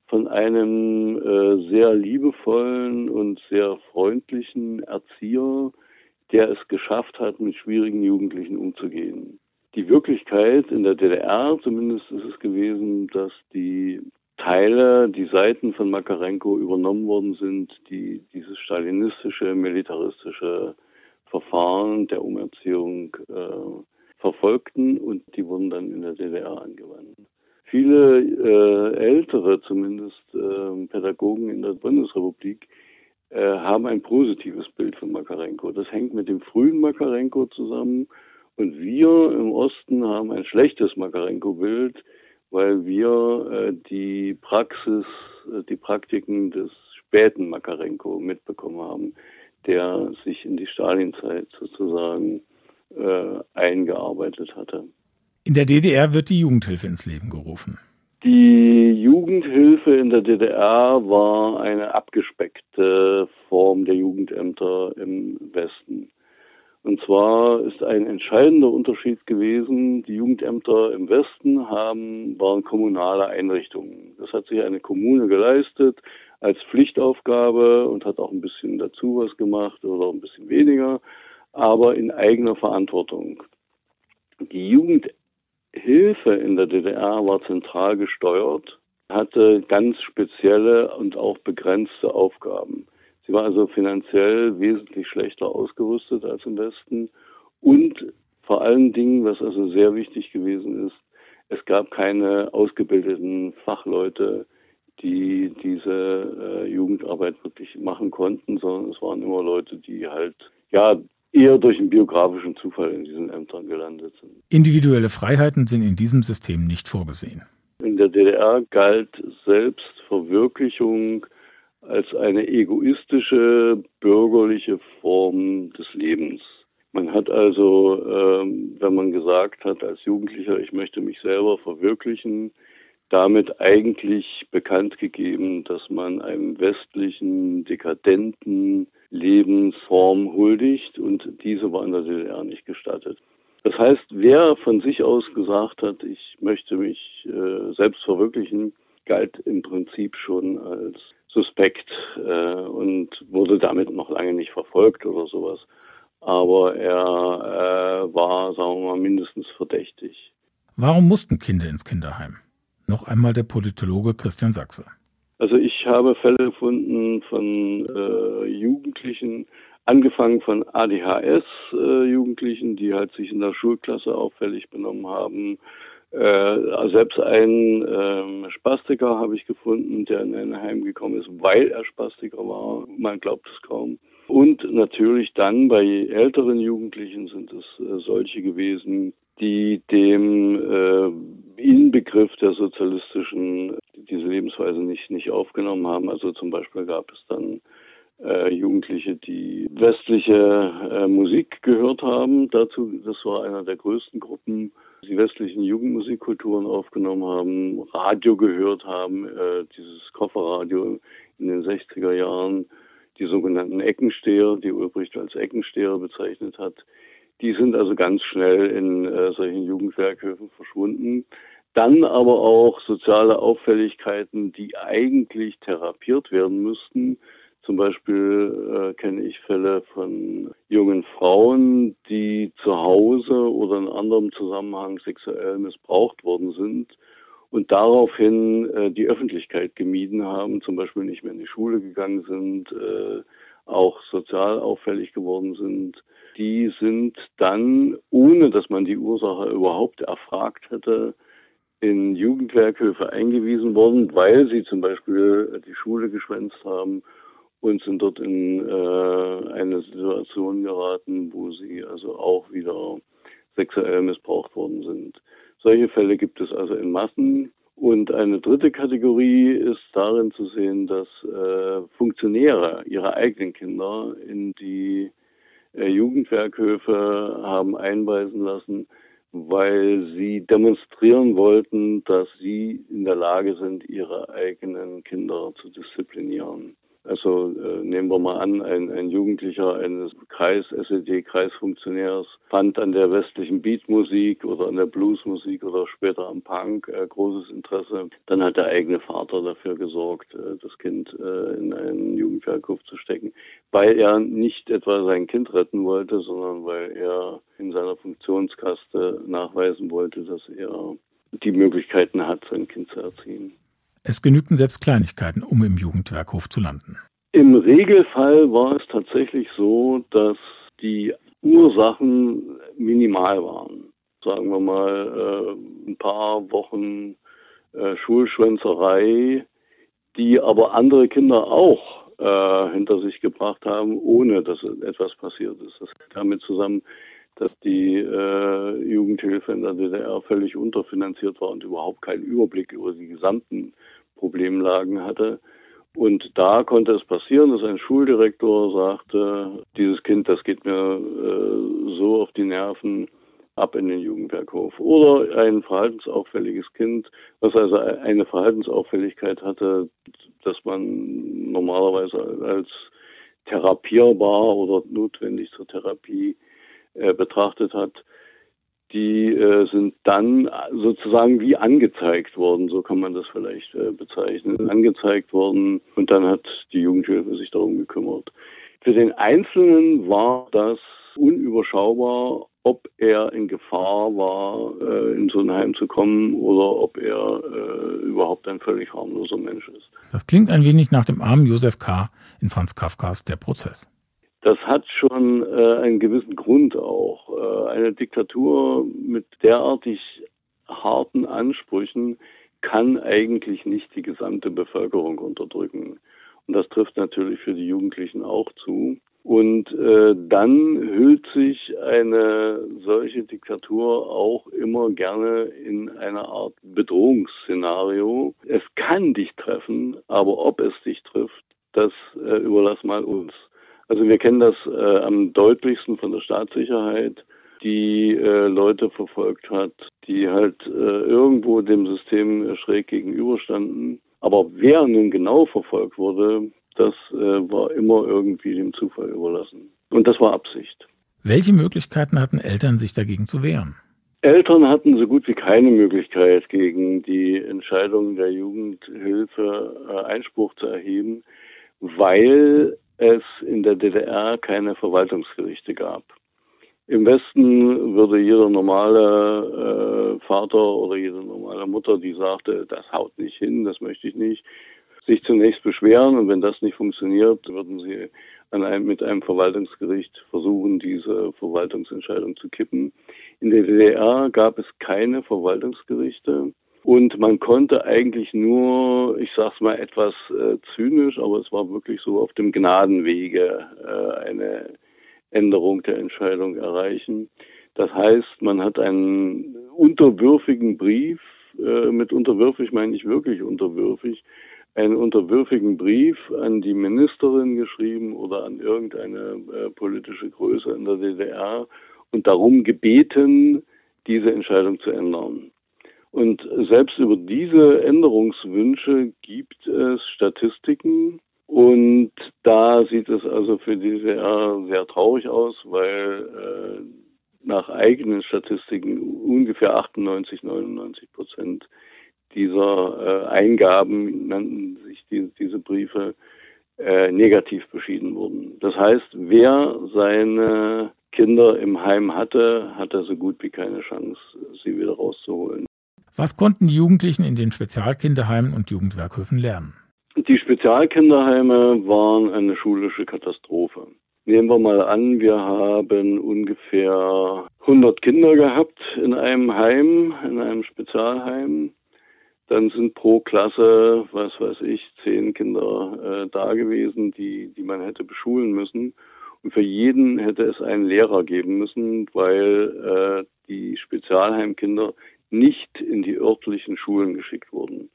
von einem äh, sehr liebevollen und sehr freundlichen Erzieher, der es geschafft hat, mit schwierigen Jugendlichen umzugehen. Die Wirklichkeit in der DDR zumindest ist es gewesen, dass die Teile, die Seiten von Makarenko übernommen worden sind, die dieses stalinistische, militaristische Verfahren der Umerziehung äh, verfolgten und die wurden dann in der DDR angewandt. Viele äh, ältere, zumindest äh, Pädagogen in der Bundesrepublik, äh, haben ein positives Bild von Makarenko. Das hängt mit dem frühen Makarenko zusammen und wir im Osten haben ein schlechtes Makarenko-Bild, weil wir äh, die Praxis, äh, die Praktiken des späten Makarenko mitbekommen haben der sich in die Stalinzeit sozusagen äh, eingearbeitet hatte. In der DDR wird die Jugendhilfe ins Leben gerufen. Die Jugendhilfe in der DDR war eine abgespeckte Form der Jugendämter im Westen. Und zwar ist ein entscheidender Unterschied gewesen, die Jugendämter im Westen haben, waren kommunale Einrichtungen. Das hat sich eine Kommune geleistet als Pflichtaufgabe und hat auch ein bisschen dazu was gemacht oder ein bisschen weniger, aber in eigener Verantwortung. Die Jugendhilfe in der DDR war zentral gesteuert, hatte ganz spezielle und auch begrenzte Aufgaben. Sie war also finanziell wesentlich schlechter ausgerüstet als im Westen und vor allen Dingen, was also sehr wichtig gewesen ist, es gab keine ausgebildeten Fachleute, die diese äh, Jugendarbeit wirklich machen konnten, sondern es waren immer Leute, die halt ja eher durch einen biografischen Zufall in diesen Ämtern gelandet sind. Individuelle Freiheiten sind in diesem System nicht vorgesehen. In der DDR galt Selbstverwirklichung als eine egoistische bürgerliche Form des Lebens. Man hat also, ähm, wenn man gesagt hat als Jugendlicher, ich möchte mich selber verwirklichen, damit eigentlich bekannt gegeben, dass man einem westlichen, dekadenten Lebensform huldigt und diese war in der DDR nicht gestattet. Das heißt, wer von sich aus gesagt hat, ich möchte mich äh, selbst verwirklichen, galt im Prinzip schon als suspekt äh, und wurde damit noch lange nicht verfolgt oder sowas. Aber er äh, war, sagen wir mal, mindestens verdächtig. Warum mussten Kinder ins Kinderheim? Noch einmal der Politologe Christian Sachse. Also ich habe Fälle gefunden von äh, Jugendlichen, angefangen von ADHS-Jugendlichen, äh, die halt sich in der Schulklasse auffällig benommen haben, Äh, selbst ein äh, Spastiker habe ich gefunden, der in ein Heim gekommen ist, weil er Spastiker war. Man glaubt es kaum. Und natürlich dann bei älteren Jugendlichen sind es äh, solche gewesen, die dem äh, Inbegriff der sozialistischen diese Lebensweise nicht, nicht aufgenommen haben. Also zum Beispiel gab es dann äh, Jugendliche, die westliche äh, Musik gehört haben. Dazu, das war einer der größten Gruppen, die westlichen Jugendmusikkulturen aufgenommen haben, Radio gehört haben, äh, dieses Kofferradio in den 60er Jahren, die sogenannten Eckensteher, die Ulbricht als Eckensteher bezeichnet hat. Die sind also ganz schnell in äh, solchen Jugendwerkhöfen verschwunden. Dann aber auch soziale Auffälligkeiten, die eigentlich therapiert werden müssten, zum Beispiel äh, kenne ich Fälle von jungen Frauen, die zu Hause oder in anderem Zusammenhang sexuell missbraucht worden sind und daraufhin äh, die Öffentlichkeit gemieden haben, zum Beispiel nicht mehr in die Schule gegangen sind, äh, auch sozial auffällig geworden sind. Die sind dann, ohne dass man die Ursache überhaupt erfragt hätte, in Jugendwerkhöfe eingewiesen worden, weil sie zum Beispiel die Schule geschwänzt haben und sind dort in äh, eine Situation geraten, wo sie also auch wieder sexuell missbraucht worden sind. Solche Fälle gibt es also in Massen. Und eine dritte Kategorie ist darin zu sehen, dass äh, Funktionäre ihre eigenen Kinder in die Jugendwerkhöfe haben einweisen lassen, weil sie demonstrieren wollten, dass sie in der Lage sind, ihre eigenen Kinder zu disziplinieren. Also äh, nehmen wir mal an, ein, ein Jugendlicher eines Kreis, SED-Kreisfunktionärs fand an der westlichen Beatmusik oder an der Bluesmusik oder später am Punk äh, großes Interesse. Dann hat der eigene Vater dafür gesorgt, äh, das Kind äh, in einen Jugendwerkhof zu stecken, weil er nicht etwa sein Kind retten wollte, sondern weil er in seiner Funktionskaste nachweisen wollte, dass er die Möglichkeiten hat, sein Kind zu erziehen. Es genügten selbst Kleinigkeiten, um im Jugendwerkhof zu landen. Im Regelfall war es tatsächlich so, dass die Ursachen minimal waren. Sagen wir mal äh, ein paar Wochen äh, Schulschwänzerei, die aber andere Kinder auch äh, hinter sich gebracht haben, ohne dass etwas passiert ist. Das hängt damit zusammen, dass die äh, Jugendhilfe in der DDR völlig unterfinanziert war und überhaupt keinen Überblick über die gesamten Problemlagen hatte. Und da konnte es passieren, dass ein Schuldirektor sagte, dieses Kind, das geht mir äh, so auf die Nerven, ab in den Jugendwerkhof. Oder ein verhaltensauffälliges Kind, was also eine Verhaltensauffälligkeit hatte, dass man normalerweise als therapierbar oder notwendig zur Therapie äh, betrachtet hat, die äh, sind dann sozusagen wie angezeigt worden, so kann man das vielleicht äh, bezeichnen, angezeigt worden und dann hat die Jugendhilfe sich darum gekümmert. Für den Einzelnen war das unüberschaubar, ob er in Gefahr war, äh, in so ein Heim zu kommen oder ob er äh, überhaupt ein völlig harmloser Mensch ist. Das klingt ein wenig nach dem armen Josef K. in Franz Kafkas Der Prozess das hat schon äh, einen gewissen Grund auch. Äh, eine Diktatur mit derartig harten Ansprüchen kann eigentlich nicht die gesamte Bevölkerung unterdrücken. Und das trifft natürlich für die Jugendlichen auch zu. Und äh, dann hüllt sich eine solche Diktatur auch immer gerne in eine Art Bedrohungsszenario. Es kann dich treffen, aber ob es dich trifft, das äh, überlass mal uns. Also wir kennen das äh, am deutlichsten von der Staatssicherheit, die äh, Leute verfolgt hat, die halt äh, irgendwo dem System schräg gegenüberstanden. Aber wer nun genau verfolgt wurde, das äh, war immer irgendwie dem Zufall überlassen. Und das war Absicht. Welche Möglichkeiten hatten Eltern, sich dagegen zu wehren? Eltern hatten so gut wie keine Möglichkeit, gegen die Entscheidung der Jugendhilfe äh, Einspruch zu erheben, weil es in der DDR keine Verwaltungsgerichte gab. Im Westen würde jeder normale äh, Vater oder jede normale Mutter, die sagte, das haut nicht hin, das möchte ich nicht, sich zunächst beschweren und wenn das nicht funktioniert, würden sie einem, mit einem Verwaltungsgericht versuchen, diese Verwaltungsentscheidung zu kippen. In der DDR gab es keine Verwaltungsgerichte und man konnte eigentlich nur, ich sag's mal etwas äh, zynisch, aber es war wirklich so auf dem Gnadenwege äh, eine Änderung der Entscheidung erreichen. Das heißt, man hat einen unterwürfigen Brief, äh, mit unterwürfig meine ich wirklich unterwürfig, einen unterwürfigen Brief an die Ministerin geschrieben oder an irgendeine äh, politische Größe in der DDR und darum gebeten, diese Entscheidung zu ändern. Und selbst über diese Änderungswünsche gibt es Statistiken. Und da sieht es also für die DDR sehr traurig aus, weil äh, nach eigenen Statistiken ungefähr 98, 99 Prozent dieser äh, Eingaben nannten sich die, diese Briefe äh, negativ beschieden wurden. Das heißt, wer seine Kinder im Heim hatte, hatte so gut wie keine Chance, sie wieder rauszuholen. Was konnten die Jugendlichen in den Spezialkinderheimen und Jugendwerkhöfen lernen? Die Spezialkinderheime waren eine schulische Katastrophe. Nehmen wir mal an, wir haben ungefähr 100 Kinder gehabt in einem Heim, in einem Spezialheim dann sind pro Klasse, was weiß ich, zehn Kinder äh, da gewesen, die, die man hätte beschulen müssen. Und für jeden hätte es einen Lehrer geben müssen, weil äh, die Spezialheimkinder nicht in die örtlichen Schulen geschickt wurden,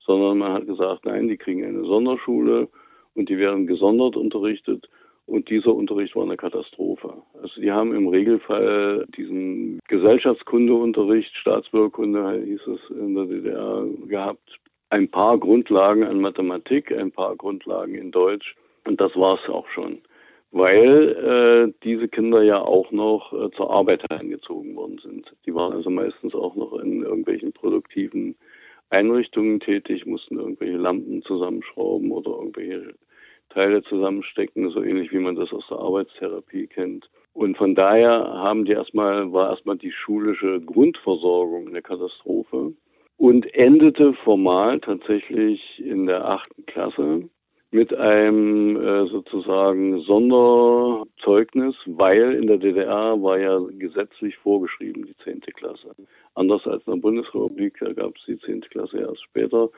sondern man hat gesagt, nein, die kriegen eine Sonderschule und die werden gesondert unterrichtet und dieser Unterricht war eine Katastrophe. Also die haben im Regelfall diesen Gesellschaftskundeunterricht, Staatsbürgerkunde hieß es in der DDR, gehabt. Ein paar Grundlagen an Mathematik, ein paar Grundlagen in Deutsch. Und das war es auch schon. Weil äh, diese Kinder ja auch noch äh, zur Arbeit herangezogen worden sind. Die waren also meistens auch noch in irgendwelchen produktiven Einrichtungen tätig, mussten irgendwelche Lampen zusammenschrauben oder irgendwelche Teile zusammenstecken, so ähnlich wie man das aus der Arbeitstherapie kennt. Und von daher haben die erstmal, war erstmal die schulische Grundversorgung eine Katastrophe und endete formal tatsächlich in der achten Klasse mit einem äh, sozusagen Sonderzeugnis, weil in der DDR war ja gesetzlich vorgeschrieben die zehnte Klasse. Anders als in der Bundesrepublik, da gab es die zehnte Klasse erst später.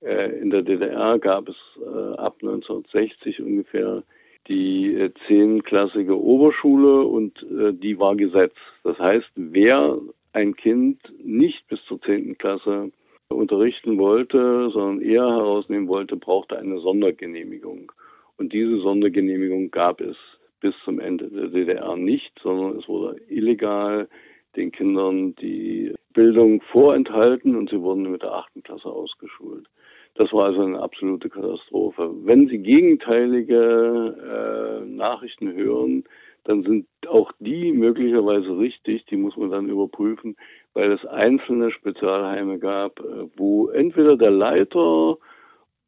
Äh, in der DDR gab es äh, ab 1960 ungefähr die zehnklassige Oberschule und die war Gesetz. Das heißt, wer ein Kind nicht bis zur zehnten Klasse unterrichten wollte, sondern eher herausnehmen wollte, brauchte eine Sondergenehmigung. Und diese Sondergenehmigung gab es bis zum Ende der DDR nicht, sondern es wurde illegal den Kindern die Bildung vorenthalten und sie wurden mit der achten Klasse ausgeschult. Das war also eine absolute Katastrophe. Wenn Sie gegenteilige äh, Nachrichten hören, dann sind auch die möglicherweise richtig, die muss man dann überprüfen, weil es einzelne Spezialheime gab, äh, wo entweder der Leiter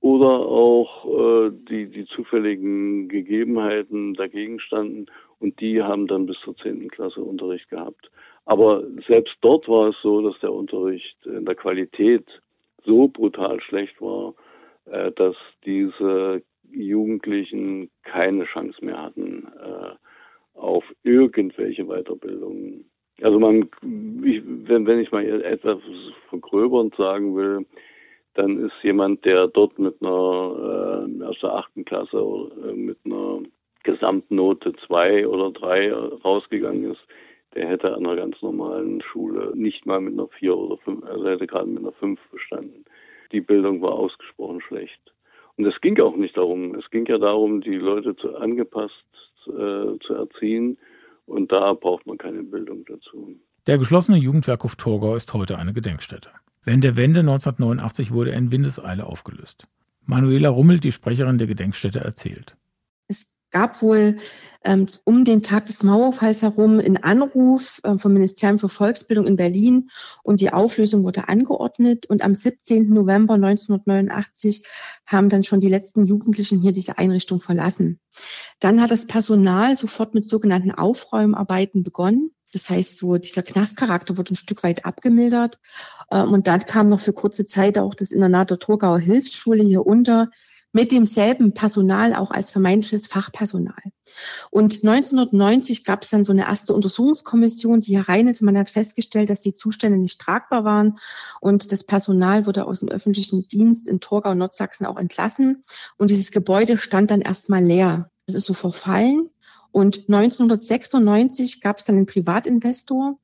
oder auch äh, die, die zufälligen Gegebenheiten dagegen standen und die haben dann bis zur zehnten Klasse Unterricht gehabt. Aber selbst dort war es so, dass der Unterricht in der Qualität so brutal schlecht war, äh, dass diese Jugendlichen keine Chance mehr hatten äh, auf irgendwelche Weiterbildungen. Also man, ich, wenn, wenn ich mal etwas vergröbernd sagen will, dann ist jemand, der dort mit einer äh, aus der achten Klasse äh, mit einer Gesamtnote zwei oder drei rausgegangen ist, der hätte an einer ganz normalen Schule nicht mal mit einer vier oder fünf, also hätte gerade mit einer fünf bestanden. Die Bildung war ausgesprochen schlecht. Und es ging auch nicht darum. Es ging ja darum, die Leute zu, angepasst äh, zu erziehen. Und da braucht man keine Bildung dazu. Der geschlossene Jugendwerkhof Torgau ist heute eine Gedenkstätte. Während der Wende 1989 wurde er in Windeseile aufgelöst. Manuela Rummel, die Sprecherin der Gedenkstätte, erzählt. Gab wohl ähm, um den Tag des Mauerfalls herum einen Anruf äh, vom Ministerium für Volksbildung in Berlin und die Auflösung wurde angeordnet. Und am 17. November 1989 haben dann schon die letzten Jugendlichen hier diese Einrichtung verlassen. Dann hat das Personal sofort mit sogenannten Aufräumarbeiten begonnen. Das heißt, so dieser Knastcharakter wurde ein Stück weit abgemildert. Ähm, und dann kam noch für kurze Zeit auch das Internat der Torgauer Hilfsschule hier unter mit demselben Personal auch als vermeintliches Fachpersonal. Und 1990 gab es dann so eine erste Untersuchungskommission, die herein ist. Man hat festgestellt, dass die Zustände nicht tragbar waren und das Personal wurde aus dem öffentlichen Dienst in Torgau, Nordsachsen auch entlassen. Und dieses Gebäude stand dann erstmal leer. Es ist so verfallen. Und 1996 gab es dann einen Privatinvestor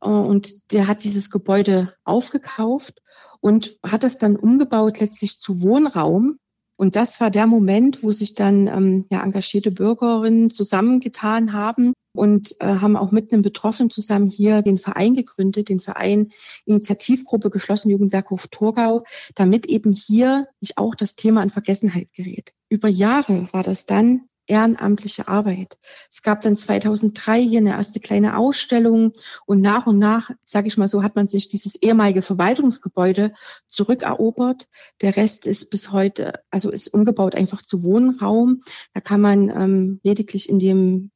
äh, und der hat dieses Gebäude aufgekauft und hat es dann umgebaut letztlich zu Wohnraum. Und das war der Moment, wo sich dann ähm, ja, engagierte Bürgerinnen zusammengetan haben und äh, haben auch mit einem Betroffenen zusammen hier den Verein gegründet, den Verein Initiativgruppe Geschlossen Jugendwerkhof Torgau, damit eben hier nicht auch das Thema in Vergessenheit gerät. Über Jahre war das dann ehrenamtliche Arbeit. Es gab dann 2003 hier eine erste kleine Ausstellung und nach und nach, sage ich mal so, hat man sich dieses ehemalige Verwaltungsgebäude zurückerobert. Der Rest ist bis heute, also ist umgebaut einfach zu Wohnraum. Da kann man ähm, lediglich in dem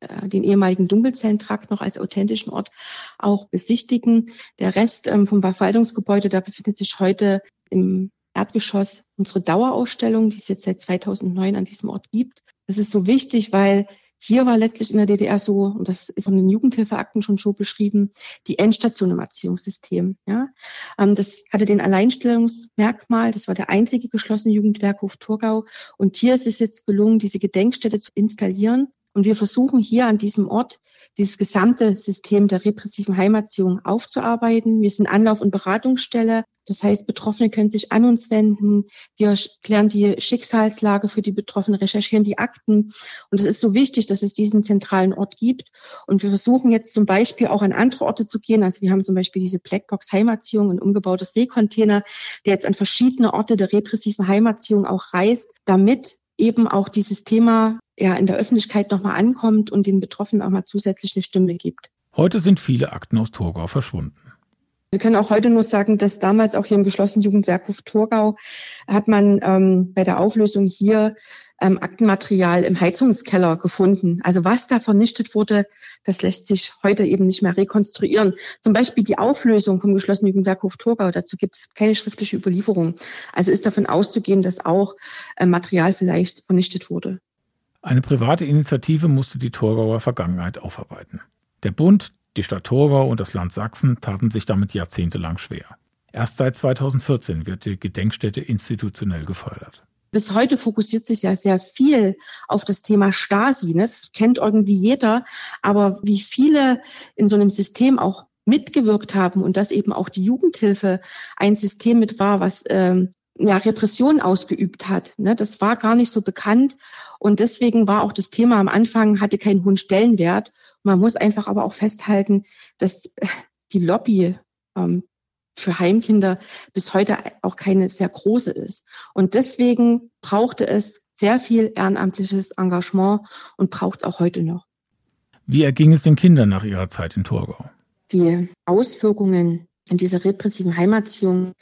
äh, den ehemaligen Dunkelzellentrakt noch als authentischen Ort auch besichtigen. Der Rest ähm, vom Verwaltungsgebäude, da befindet sich heute im Erdgeschoss unsere Dauerausstellung, die es jetzt seit 2009 an diesem Ort gibt. Das ist so wichtig, weil hier war letztlich in der DDR so, und das ist von den Jugendhilfeakten schon so beschrieben, die Endstation im Erziehungssystem. Ja? Ähm, das hatte den Alleinstellungsmerkmal, das war der einzige geschlossene Jugendwerkhof Thurgau. Und hier ist es jetzt gelungen, diese Gedenkstätte zu installieren und wir versuchen hier an diesem Ort dieses gesamte System der repressiven Heimerziehung aufzuarbeiten. Wir sind Anlauf- und Beratungsstelle. Das heißt, Betroffene können sich an uns wenden. Wir klären die Schicksalslage für die Betroffenen, recherchieren die Akten. Und es ist so wichtig, dass es diesen zentralen Ort gibt. Und wir versuchen jetzt zum Beispiel auch an andere Orte zu gehen. Also wir haben zum Beispiel diese Blackbox Heimerziehung, ein umgebautes Seekontainer, der jetzt an verschiedene Orte der repressiven Heimerziehung auch reist, damit eben auch dieses Thema ja in der Öffentlichkeit nochmal ankommt und den Betroffenen auch mal zusätzlich eine Stimme gibt. Heute sind viele Akten aus Torgau verschwunden. Wir können auch heute nur sagen, dass damals auch hier im geschlossenen Jugendwerkhof Torgau hat man ähm, bei der Auflösung hier ähm, Aktenmaterial im Heizungskeller gefunden. Also was da vernichtet wurde, das lässt sich heute eben nicht mehr rekonstruieren. Zum Beispiel die Auflösung vom geschlossenen Jugendwerkhof Torgau, dazu gibt es keine schriftliche Überlieferung. Also ist davon auszugehen, dass auch äh, Material vielleicht vernichtet wurde. Eine private Initiative musste die Torgauer Vergangenheit aufarbeiten. Der Bund, die Stadt Torgau und das Land Sachsen taten sich damit jahrzehntelang schwer. Erst seit 2014 wird die Gedenkstätte institutionell gefördert. Bis heute fokussiert sich ja sehr viel auf das Thema Stasi. Ne? Das kennt irgendwie jeder. Aber wie viele in so einem System auch mitgewirkt haben und dass eben auch die Jugendhilfe ein System mit war, was ähm, ja, Repression ausgeübt hat. Ne? Das war gar nicht so bekannt. Und deswegen war auch das Thema am Anfang, hatte keinen hohen Stellenwert. Man muss einfach aber auch festhalten, dass die Lobby ähm, für Heimkinder bis heute auch keine sehr große ist. Und deswegen brauchte es sehr viel ehrenamtliches Engagement und braucht es auch heute noch. Wie erging es den Kindern nach ihrer Zeit in Torgau? Die Auswirkungen in dieser repressiven Heimatziehung,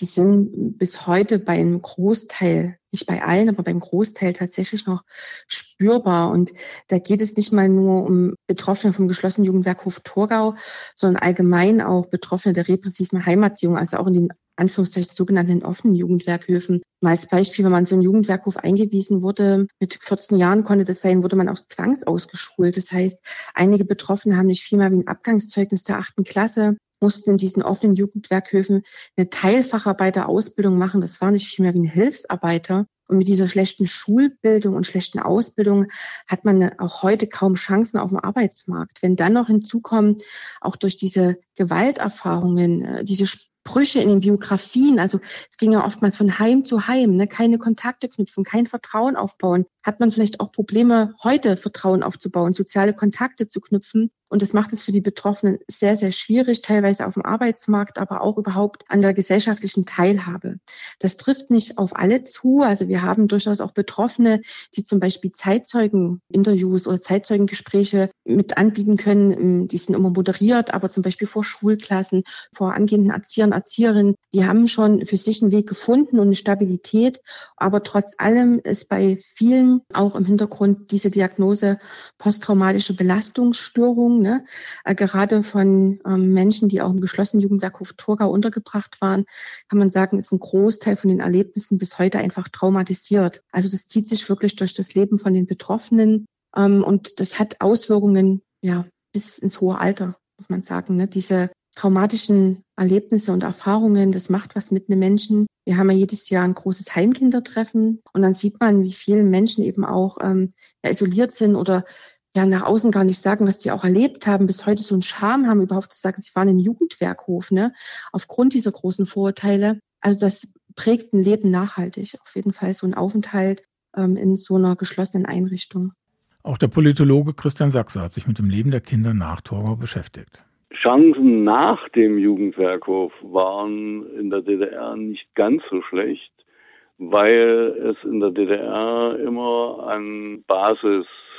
die sind bis heute bei einem Großteil, nicht bei allen, aber beim Großteil tatsächlich noch spürbar. Und da geht es nicht mal nur um Betroffene vom geschlossenen Jugendwerkhof Torgau, sondern allgemein auch Betroffene der repressiven Heimatziehung, also auch in den Anführungszeichen sogenannten offenen Jugendwerkhöfen. Mal als Beispiel, wenn man so einen Jugendwerkhof eingewiesen wurde, mit 14 Jahren konnte das sein, wurde man auch zwangsausgeschult. Das heißt, einige Betroffene haben nicht viel mehr wie ein Abgangszeugnis der achten Klasse mussten in diesen offenen Jugendwerkhöfen eine Teilfacharbeiterausbildung machen. Das war nicht viel mehr wie ein Hilfsarbeiter. Und mit dieser schlechten Schulbildung und schlechten Ausbildung hat man auch heute kaum Chancen auf dem Arbeitsmarkt. Wenn dann noch hinzukommen, auch durch diese Gewalterfahrungen, äh, diese Brüche in den Biografien, also es ging ja oftmals von Heim zu Heim, ne? keine Kontakte knüpfen, kein Vertrauen aufbauen, hat man vielleicht auch Probleme, heute Vertrauen aufzubauen, soziale Kontakte zu knüpfen. Und das macht es für die Betroffenen sehr, sehr schwierig, teilweise auf dem Arbeitsmarkt, aber auch überhaupt an der gesellschaftlichen Teilhabe. Das trifft nicht auf alle zu. Also wir haben durchaus auch Betroffene, die zum Beispiel Zeitzeugeninterviews oder Zeitzeugengespräche mit anbieten können. Die sind immer moderiert, aber zum Beispiel vor Schulklassen, vor angehenden Erziehern, Erzieherinnen, die haben schon für sich einen Weg gefunden und eine Stabilität. Aber trotz allem ist bei vielen auch im Hintergrund diese Diagnose posttraumatische Belastungsstörung ne? Äh, gerade von ähm, Menschen, die auch im geschlossenen Jugendwerkhof Torgau untergebracht waren, kann man sagen, ist ein Großteil von den Erlebnissen bis heute einfach traumatisiert. Also das zieht sich wirklich durch das Leben von den Betroffenen ähm, und das hat Auswirkungen ja bis ins hohe Alter, muss man sagen. Ne? Diese traumatischen Erlebnisse und Erfahrungen, das macht was mit einem Menschen. Wir haben ja jedes Jahr ein großes Heimkindertreffen und dann sieht man, wie viele Menschen eben auch ähm, isoliert sind oder ja nach außen gar nicht sagen, was die auch erlebt haben, bis heute so einen Charme haben, überhaupt zu sagen, sie waren im Jugendwerkhof, ne? Aufgrund dieser großen Vorurteile. Also das prägt ein Leben nachhaltig, auf jeden Fall so ein Aufenthalt ähm, in so einer geschlossenen Einrichtung. Auch der Politologe Christian Sachse hat sich mit dem Leben der Kinder nach Torgau beschäftigt. Chancen nach dem Jugendwerkhof waren in der DDR nicht ganz so schlecht, weil es in der DDR immer an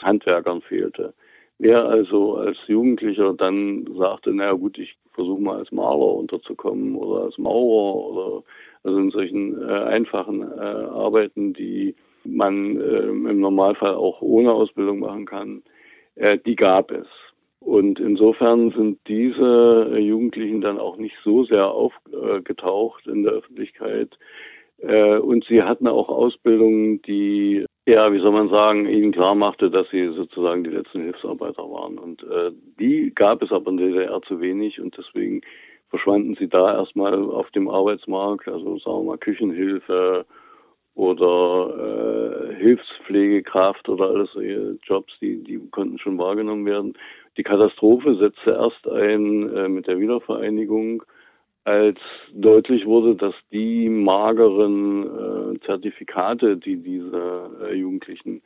Basishandwerkern fehlte. Wer also als Jugendlicher dann sagte, naja gut, ich versuche mal als Maler unterzukommen oder als Maurer oder also in solchen äh, einfachen äh, Arbeiten, die man äh, im Normalfall auch ohne Ausbildung machen kann, äh, die gab es. Und insofern sind diese äh, Jugendlichen dann auch nicht so sehr aufgetaucht in der Öffentlichkeit. Äh, und sie hatten auch Ausbildungen, die, ja, wie soll man sagen, ihnen klar machte, dass sie sozusagen die letzten Hilfsarbeiter waren. Und äh, die gab es aber in der DDR zu wenig und deswegen verschwanden sie da erstmal auf dem Arbeitsmarkt, also sagen wir mal Küchenhilfe oder äh, Hilfspflegekraft oder alles solche Jobs, die, die konnten schon wahrgenommen werden. Die Katastrophe setzte erst ein äh, mit der Wiedervereinigung, als deutlich wurde, dass die mageren äh, Zertifikate, die diese äh, Jugendlichen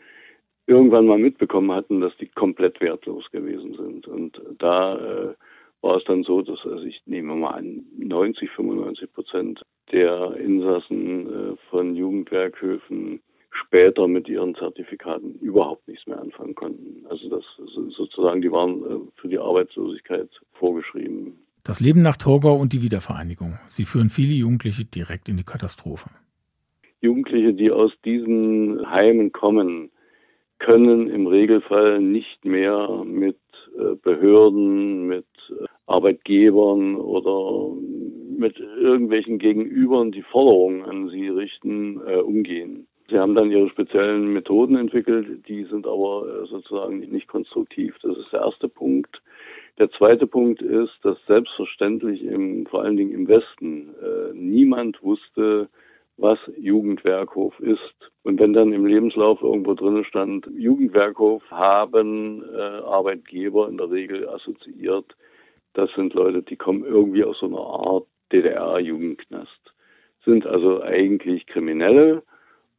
irgendwann mal mitbekommen hatten, dass die komplett wertlos gewesen sind. Und da äh, war es dann so, dass also ich nehme mal an, 90, 95 Prozent der Insassen äh, von Jugendwerkhöfen später mit ihren Zertifikaten überhaupt nichts mehr anfangen konnten. Also das sozusagen, die waren äh, für die Arbeitslosigkeit vorgeschrieben. Das Leben nach Torgau und die Wiedervereinigung. Sie führen viele Jugendliche direkt in die Katastrophe. Jugendliche, die aus diesen Heimen kommen, können im Regelfall nicht mehr mit äh, Behörden, mit äh, Arbeitgebern oder mit irgendwelchen Gegenübern, die Forderungen an sie richten, umgehen. Sie haben dann ihre speziellen Methoden entwickelt, die sind aber äh, sozusagen nicht konstruktiv. Das ist der erste Punkt. Der zweite Punkt ist, dass selbstverständlich im, vor allen Dingen im Westen äh, niemand wusste, was Jugendwerkhof ist. Und wenn dann im Lebenslauf irgendwo drin stand, Jugendwerkhof haben äh, Arbeitgeber in der Regel assoziiert, das sind Leute, die kommen irgendwie aus so einer Art DDR-Jugendknast, sind also eigentlich Kriminelle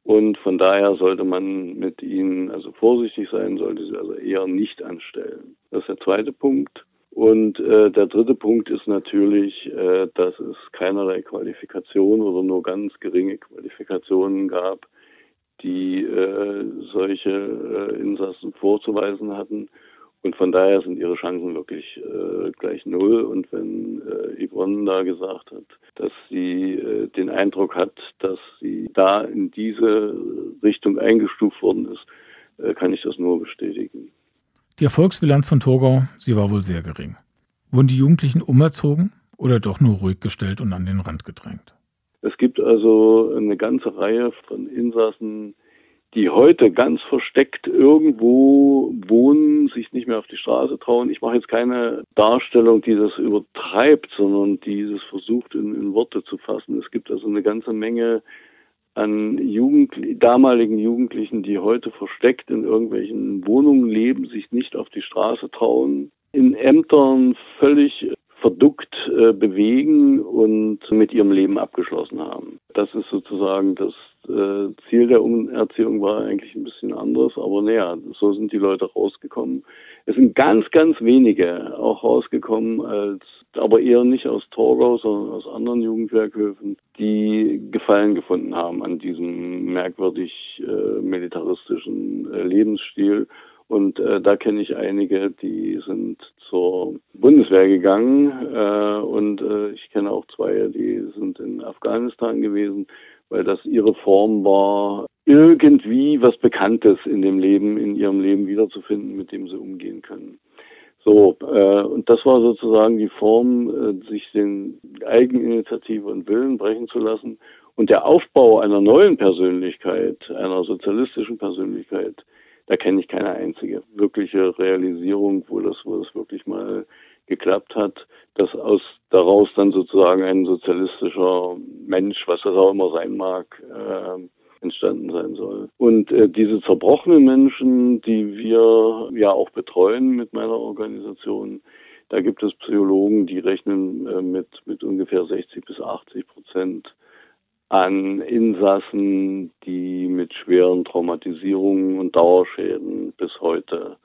und von daher sollte man mit ihnen also vorsichtig sein, sollte sie also eher nicht anstellen. Das ist der zweite Punkt. Und äh, der dritte Punkt ist natürlich, äh, dass es keinerlei Qualifikation oder nur ganz geringe Qualifikationen gab, die äh, solche äh, Insassen vorzuweisen hatten. Und von daher sind ihre Chancen wirklich äh, gleich null. Und wenn äh, Yvonne da gesagt hat, dass sie äh, den Eindruck hat, dass sie da in diese Richtung eingestuft worden ist, äh, kann ich das nur bestätigen. Die Erfolgsbilanz von Torgau, sie war wohl sehr gering. Wurden die Jugendlichen umerzogen oder doch nur ruhig gestellt und an den Rand gedrängt? Es gibt also eine ganze Reihe von Insassen, die heute ganz versteckt irgendwo wohnen, sich nicht mehr auf die Straße trauen. Ich mache jetzt keine Darstellung, die das übertreibt, sondern die es versucht in, in Worte zu fassen. Es gibt also eine ganze Menge an Jugend, damaligen Jugendlichen, die heute versteckt in irgendwelchen Wohnungen leben, sich nicht auf die Straße trauen, in Ämtern völlig verduckt äh, bewegen und mit ihrem Leben abgeschlossen haben. Das ist sozusagen das äh, Ziel der Umerziehung war eigentlich ein bisschen anderes, aber naja, so sind die Leute rausgekommen. Es sind ganz, ganz wenige auch rausgekommen, als aber eher nicht aus Torgau, sondern aus anderen Jugendwerkhöfen, die Gefallen gefunden haben an diesem merkwürdig äh, militaristischen äh, Lebensstil und äh, da kenne ich einige, die sind zur Bundeswehr gegangen äh, und äh, ich kenne auch zwei, die sind in Afghanistan gewesen, weil das ihre Form war, irgendwie was Bekanntes in dem Leben, in ihrem Leben wiederzufinden, mit dem sie umgehen können. So, äh, und das war sozusagen die Form, äh, sich den Eigeninitiative und Willen brechen zu lassen. Und der Aufbau einer neuen Persönlichkeit, einer sozialistischen Persönlichkeit, da kenne ich keine einzige wirkliche Realisierung, wo das, wo das wirklich mal geklappt hat, dass aus daraus dann sozusagen ein sozialistischer Mensch, was das auch immer sein mag, äh, entstanden sein soll. Und äh, diese zerbrochenen Menschen, die wir ja auch betreuen mit meiner Organisation, da gibt es Psychologen, die rechnen äh, mit, mit ungefähr 60 bis 80 Prozent an Insassen, die mit schweren Traumatisierungen und Dauerschäden bis heute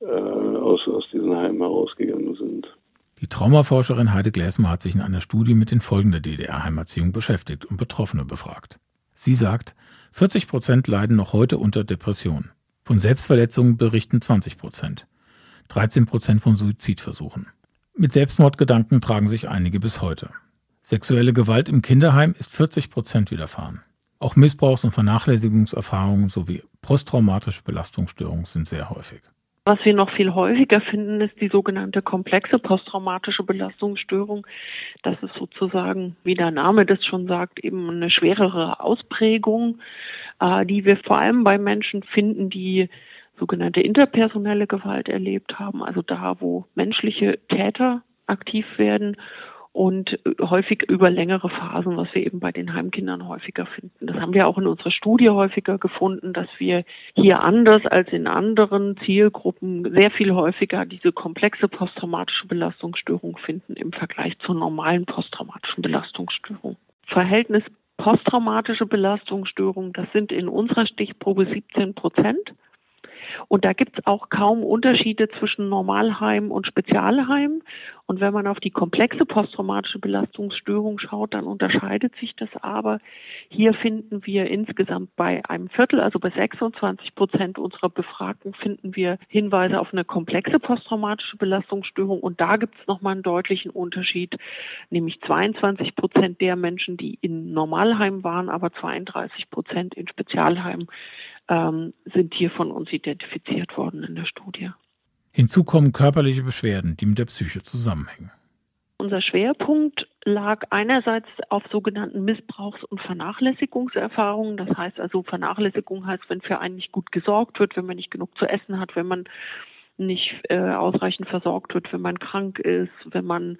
äh, aus, aus diesen Heimen herausgegangen sind. Die Traumaforscherin Heide Gläsmer hat sich in einer Studie mit den Folgen der DDR-Heimerziehung beschäftigt und Betroffene befragt. Sie sagt, 40 Prozent leiden noch heute unter Depression. Von Selbstverletzungen berichten 20 Prozent. 13 Prozent von Suizidversuchen. Mit Selbstmordgedanken tragen sich einige bis heute. Sexuelle Gewalt im Kinderheim ist 40 Prozent widerfahren. Auch Missbrauchs- und Vernachlässigungserfahrungen sowie posttraumatische Belastungsstörungen sind sehr häufig. Was wir noch viel häufiger finden, ist die sogenannte komplexe posttraumatische Belastungsstörung. Das ist sozusagen, wie der Name das schon sagt, eben eine schwerere Ausprägung, äh, die wir vor allem bei Menschen finden, die sogenannte interpersonelle Gewalt erlebt haben, also da, wo menschliche Täter aktiv werden und häufig über längere Phasen, was wir eben bei den Heimkindern häufiger finden. Das haben wir auch in unserer Studie häufiger gefunden, dass wir hier anders als in anderen Zielgruppen sehr viel häufiger diese komplexe posttraumatische Belastungsstörung finden im Vergleich zur normalen posttraumatischen Belastungsstörung. Verhältnis posttraumatische Belastungsstörung, das sind in unserer Stichprobe 17 Prozent. Und da gibt es auch kaum Unterschiede zwischen Normalheim und Spezialheim. Und wenn man auf die komplexe posttraumatische Belastungsstörung schaut, dann unterscheidet sich das aber. Hier finden wir insgesamt bei einem Viertel, also bei 26 Prozent unserer Befragten, finden wir Hinweise auf eine komplexe posttraumatische Belastungsstörung. Und da gibt es nochmal einen deutlichen Unterschied, nämlich 22 Prozent der Menschen, die in Normalheim waren, aber 32 Prozent in Spezialheim ähm, sind hier von uns identifiziert worden in der Studie. Hinzu kommen körperliche Beschwerden, die mit der Psyche zusammenhängen. Unser Schwerpunkt lag einerseits auf sogenannten Missbrauchs- und Vernachlässigungserfahrungen. Das heißt also, Vernachlässigung heißt, wenn für einen nicht gut gesorgt wird, wenn man nicht genug zu essen hat, wenn man nicht äh, ausreichend versorgt wird, wenn man krank ist, wenn man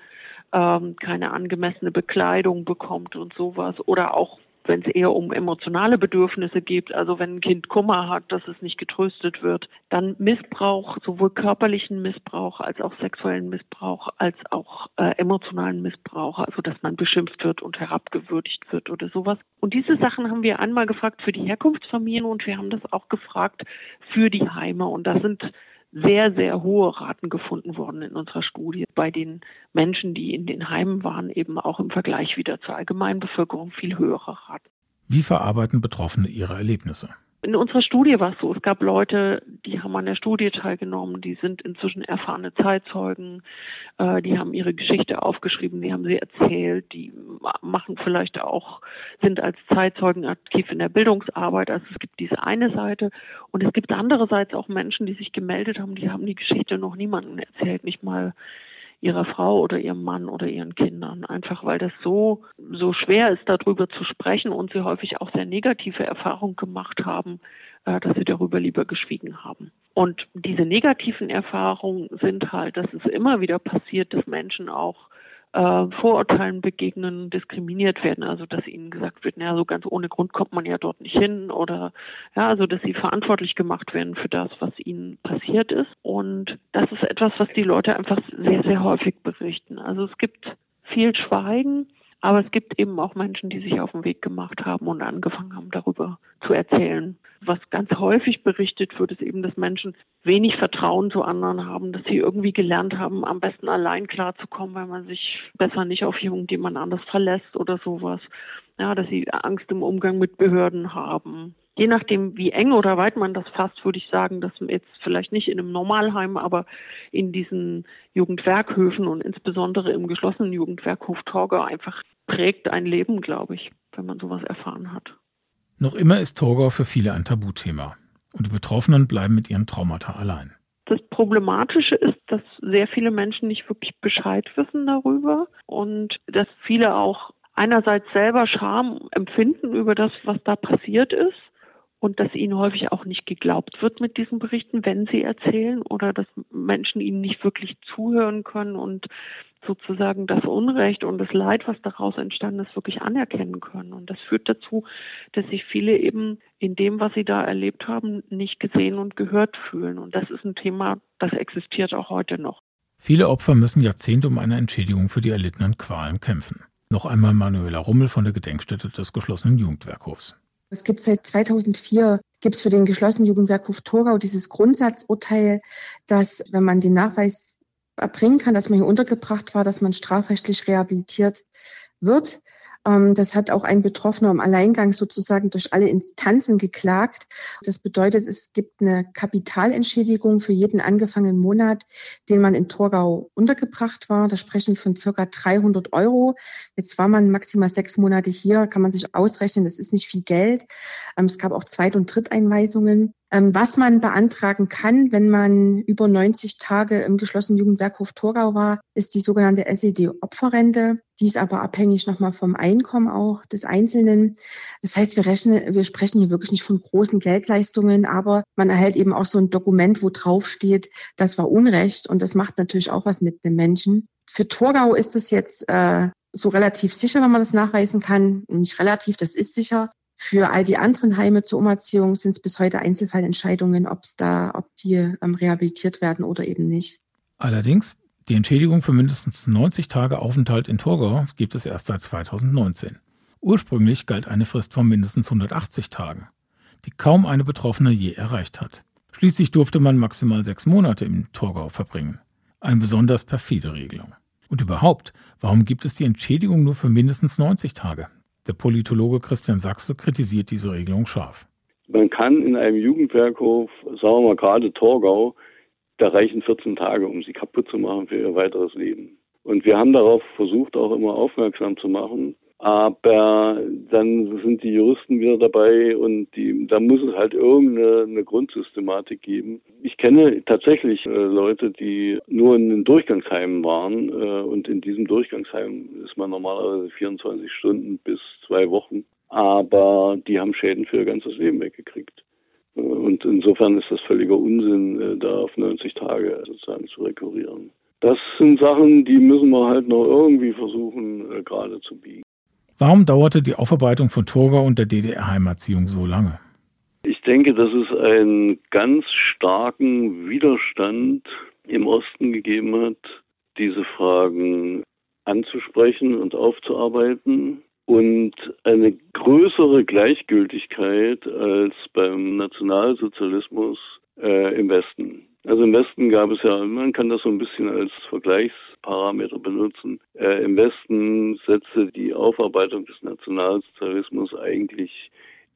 ähm, keine angemessene Bekleidung bekommt und sowas. Oder auch wenn es eher um emotionale Bedürfnisse geht, also wenn ein Kind Kummer hat, dass es nicht getröstet wird, dann Missbrauch, sowohl körperlichen Missbrauch als auch sexuellen Missbrauch, als auch äh, emotionalen Missbrauch, also dass man beschimpft wird und herabgewürdigt wird oder sowas. Und diese Sachen haben wir einmal gefragt für die Herkunftsfamilien und wir haben das auch gefragt für die Heime. Und da sind sehr, sehr hohe Raten gefunden worden in unserer Studie bei den Menschen, die in den Heimen waren, eben auch im Vergleich wieder zur Allgemeinbevölkerung viel höhere Raten. Wie verarbeiten Betroffene ihre Erlebnisse? In unserer Studie war es so, es gab Leute, die haben an der Studie teilgenommen, die sind inzwischen erfahrene Zeitzeugen, äh, die haben ihre Geschichte aufgeschrieben, die haben sie erzählt, die machen vielleicht auch, sind als Zeitzeugen aktiv in der Bildungsarbeit. Also es gibt diese eine Seite und es gibt andererseits auch Menschen, die sich gemeldet haben, die haben die Geschichte noch niemandem erzählt, nicht mal ihrer Frau oder ihrem Mann oder ihren Kindern. Einfach weil das so, so schwer ist, darüber zu sprechen und sie häufig auch sehr negative Erfahrungen gemacht haben, äh, dass sie darüber lieber geschwiegen haben. Und diese negativen Erfahrungen sind halt, dass es immer wieder passiert, dass Menschen auch äh, Vorurteilen begegnen, diskriminiert werden. Also dass ihnen gesagt wird, naja, so ganz ohne Grund kommt man ja dort nicht hin oder ja, also dass sie verantwortlich gemacht werden für das, was ihnen passiert ist. Und das ist etwas, was die Leute einfach sehr, sehr häufig berichten. Also es gibt viel Schweigen aber es gibt eben auch Menschen, die sich auf den Weg gemacht haben und angefangen haben, darüber zu erzählen. Was ganz häufig berichtet wird, ist eben, dass Menschen wenig Vertrauen zu anderen haben, dass sie irgendwie gelernt haben, am besten allein klarzukommen, weil man sich besser nicht auf irgendjemand anders verlässt oder sowas. Ja, dass sie Angst im Umgang mit Behörden haben, je nachdem, wie eng oder weit man das fasst, würde ich sagen, dass jetzt vielleicht nicht in einem Normalheim, aber in diesen Jugendwerkhöfen und insbesondere im geschlossenen Jugendwerkhof Torgau einfach prägt ein Leben, glaube ich, wenn man sowas erfahren hat. Noch immer ist Torgau für viele ein Tabuthema und die Betroffenen bleiben mit ihren Traumata allein. Das Problematische ist, dass sehr viele Menschen nicht wirklich Bescheid wissen darüber und dass viele auch einerseits selber Scham empfinden über das, was da passiert ist und dass ihnen häufig auch nicht geglaubt wird mit diesen Berichten, wenn sie erzählen oder dass Menschen ihnen nicht wirklich zuhören können und sozusagen das Unrecht und das Leid, was daraus entstanden ist, wirklich anerkennen können. Und das führt dazu, dass sich viele eben in dem, was sie da erlebt haben, nicht gesehen und gehört fühlen. Und das ist ein Thema, das existiert auch heute noch. Viele Opfer müssen Jahrzehnte um eine Entschädigung für die erlittenen Qualen kämpfen. Noch einmal Manuela Rummel von der Gedenkstätte des geschlossenen Jugendwerkhofs. Es gibt seit 2004 gibt es für den geschlossenen Jugendwerkhof Torgau dieses Grundsatzurteil, dass wenn man den Nachweis erbringen kann, dass man hier untergebracht war, dass man strafrechtlich rehabilitiert wird. Ähm, das hat auch ein Betroffener im Alleingang sozusagen durch alle Instanzen geklagt. Das bedeutet, es gibt eine Kapitalentschädigung für jeden angefangenen Monat, den man in Torgau untergebracht war. Da sprechen wir von circa 300 Euro. Jetzt war man maximal sechs Monate hier, kann man sich ausrechnen, das ist nicht viel Geld. Ähm, es gab auch Zweit- und Dritteinweisungen. Ähm, was man beantragen kann, wenn man über 90 Tage im geschlossenen Jugendwerkhof Torgau war, ist die sogenannte SED-Opferrente. Die ist aber abhängig nochmal vom Einkommen auch des Einzelnen. Das heißt, wir, rechnen, wir sprechen hier wirklich nicht von großen Geldleistungen, aber man erhält eben auch so ein Dokument, wo drauf steht, das war Unrecht und das macht natürlich auch was mit dem Menschen. Für Torgau ist es jetzt äh, so relativ sicher, wenn man das nachweisen kann. Nicht relativ, das ist sicher. Für all die anderen Heime zur Umerziehung sind es bis heute Einzelfallentscheidungen, ob da, ob die ähm, rehabilitiert werden oder eben nicht. Allerdings, die Entschädigung für mindestens 90 Tage Aufenthalt in Torgau gibt es erst seit 2019. Ursprünglich galt eine Frist von mindestens 180 Tagen, die kaum eine Betroffene je erreicht hat. Schließlich durfte man maximal sechs Monate im Torgau verbringen. Eine besonders perfide Regelung. Und überhaupt, warum gibt es die Entschädigung nur für mindestens 90 Tage? Der Politologe Christian Sachse kritisiert diese Regelung scharf. Man kann in einem Jugendwerkhof, sagen wir mal gerade Torgau, da reichen 14 Tage, um sie kaputt zu machen für ihr weiteres Leben. Und wir haben darauf versucht, auch immer aufmerksam zu machen, aber dann sind die Juristen wieder dabei und die, da muss es halt irgendeine Grundsystematik geben. Ich kenne tatsächlich äh, Leute, die nur in den Durchgangsheimen waren äh, und in diesem Durchgangsheim ist man normalerweise 24 Stunden bis zwei Wochen, aber die haben Schäden für ihr ganzes Leben weggekriegt. Äh, und insofern ist das völliger Unsinn, äh, da auf 90 Tage sozusagen zu rekurrieren. Das sind Sachen, die müssen wir halt noch irgendwie versuchen, äh, gerade zu biegen. Warum dauerte die Aufarbeitung von Torgau und der DDR-Heimerziehung so lange? Ich denke, dass es einen ganz starken Widerstand im Osten gegeben hat, diese Fragen anzusprechen und aufzuarbeiten und eine größere Gleichgültigkeit als beim Nationalsozialismus äh, im Westen. Also im Westen gab es ja, man kann das so ein bisschen als Vergleichsparameter benutzen. Äh, Im Westen setzte die Aufarbeitung des Nationalsozialismus eigentlich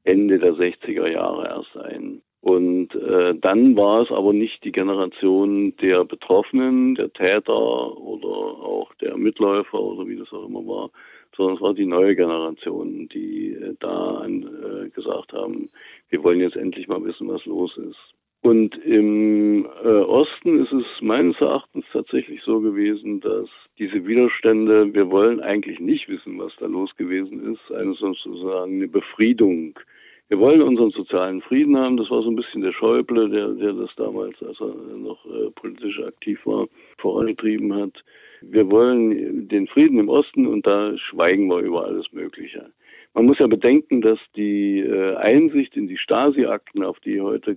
Ende der 60er Jahre erst ein. Und äh, dann war es aber nicht die Generation der Betroffenen, der Täter oder auch der Mitläufer oder wie das auch immer war, sondern es war die neue Generation, die äh, da äh, gesagt haben, wir wollen jetzt endlich mal wissen, was los ist. Und im äh, Osten ist es meines Erachtens tatsächlich so gewesen, dass diese Widerstände, wir wollen eigentlich nicht wissen, was da los gewesen ist, eine sozusagen eine Befriedung. Wir wollen unseren sozialen Frieden haben. Das war so ein bisschen der Schäuble, der, der das damals, als er noch äh, politisch aktiv war, vorangetrieben hat. Wir wollen den Frieden im Osten und da schweigen wir über alles Mögliche. Man muss ja bedenken, dass die äh, Einsicht in die Stasi-Akten, auf die heute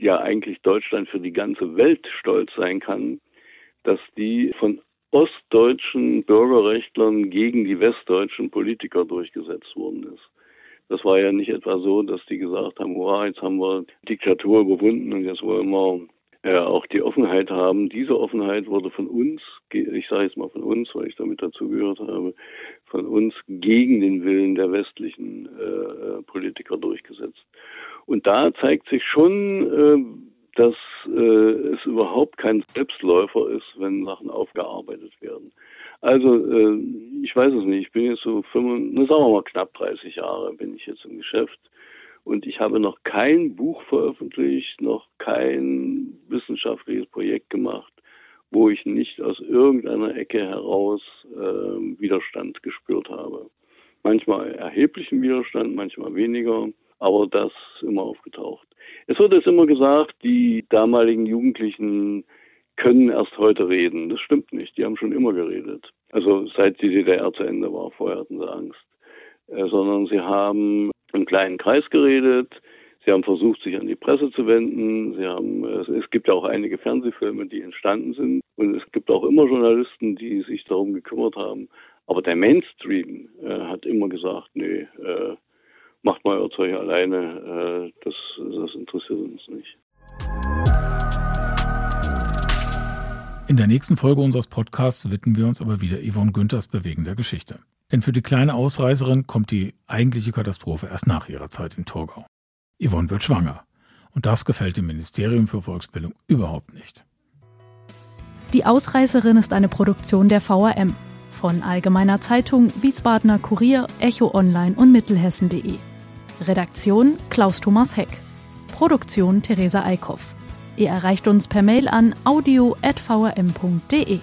ja eigentlich Deutschland für die ganze Welt stolz sein kann, dass die von ostdeutschen Bürgerrechtlern gegen die westdeutschen Politiker durchgesetzt worden ist. Das war ja nicht etwa so, dass die gesagt haben, wow, jetzt haben wir Diktatur überwunden und jetzt wollen wir äh, auch die Offenheit haben. Diese Offenheit wurde von uns, ich sage jetzt mal von uns, weil ich damit dazugehört habe, von uns gegen den Willen der westlichen äh, äh Politiker durchgesetzt. Und da zeigt sich schon, äh, dass äh, es überhaupt kein Selbstläufer ist, wenn Sachen aufgearbeitet werden. Also äh, ich weiß es nicht, ich bin jetzt so 5, sagen wir mal knapp 30 Jahre bin ich jetzt im Geschäft Und ich habe noch kein Buch veröffentlicht, noch kein wissenschaftliches Projekt gemacht, wo ich nicht aus irgendeiner Ecke heraus äh, Widerstand gespürt habe. Manchmal erheblichen Widerstand, manchmal weniger, aber das immer aufgetaucht. Es wird jetzt immer gesagt, die damaligen Jugendlichen können erst heute reden. Das stimmt nicht. Die haben schon immer geredet. Also seit die DDR zu Ende war, vorher hatten sie Angst. Äh, sondern sie haben im kleinen Kreis geredet. Sie haben versucht, sich an die Presse zu wenden. Sie haben, es gibt ja auch einige Fernsehfilme, die entstanden sind. Und es gibt auch immer Journalisten, die sich darum gekümmert haben. Aber der Mainstream äh, hat immer gesagt, nee, äh, macht mal euer Zeug alleine. Äh, das, das interessiert uns nicht. In der nächsten Folge unseres Podcasts widmen wir uns aber wieder Yvonne Günthers bewegender Geschichte. Denn für die kleine Ausreißerin kommt die eigentliche Katastrophe erst nach ihrer Zeit in Torgau. Yvonne wird schwanger. Und das gefällt dem Ministerium für Volksbildung überhaupt nicht. Die Ausreißerin ist eine Produktion der VRM von Allgemeiner Zeitung, Wiesbadener Kurier, Echo Online und Mittelhessen.de. Redaktion Klaus Thomas Heck. Produktion Theresa Eickhoff. Ihr erreicht uns per Mail an audio.vrm.de.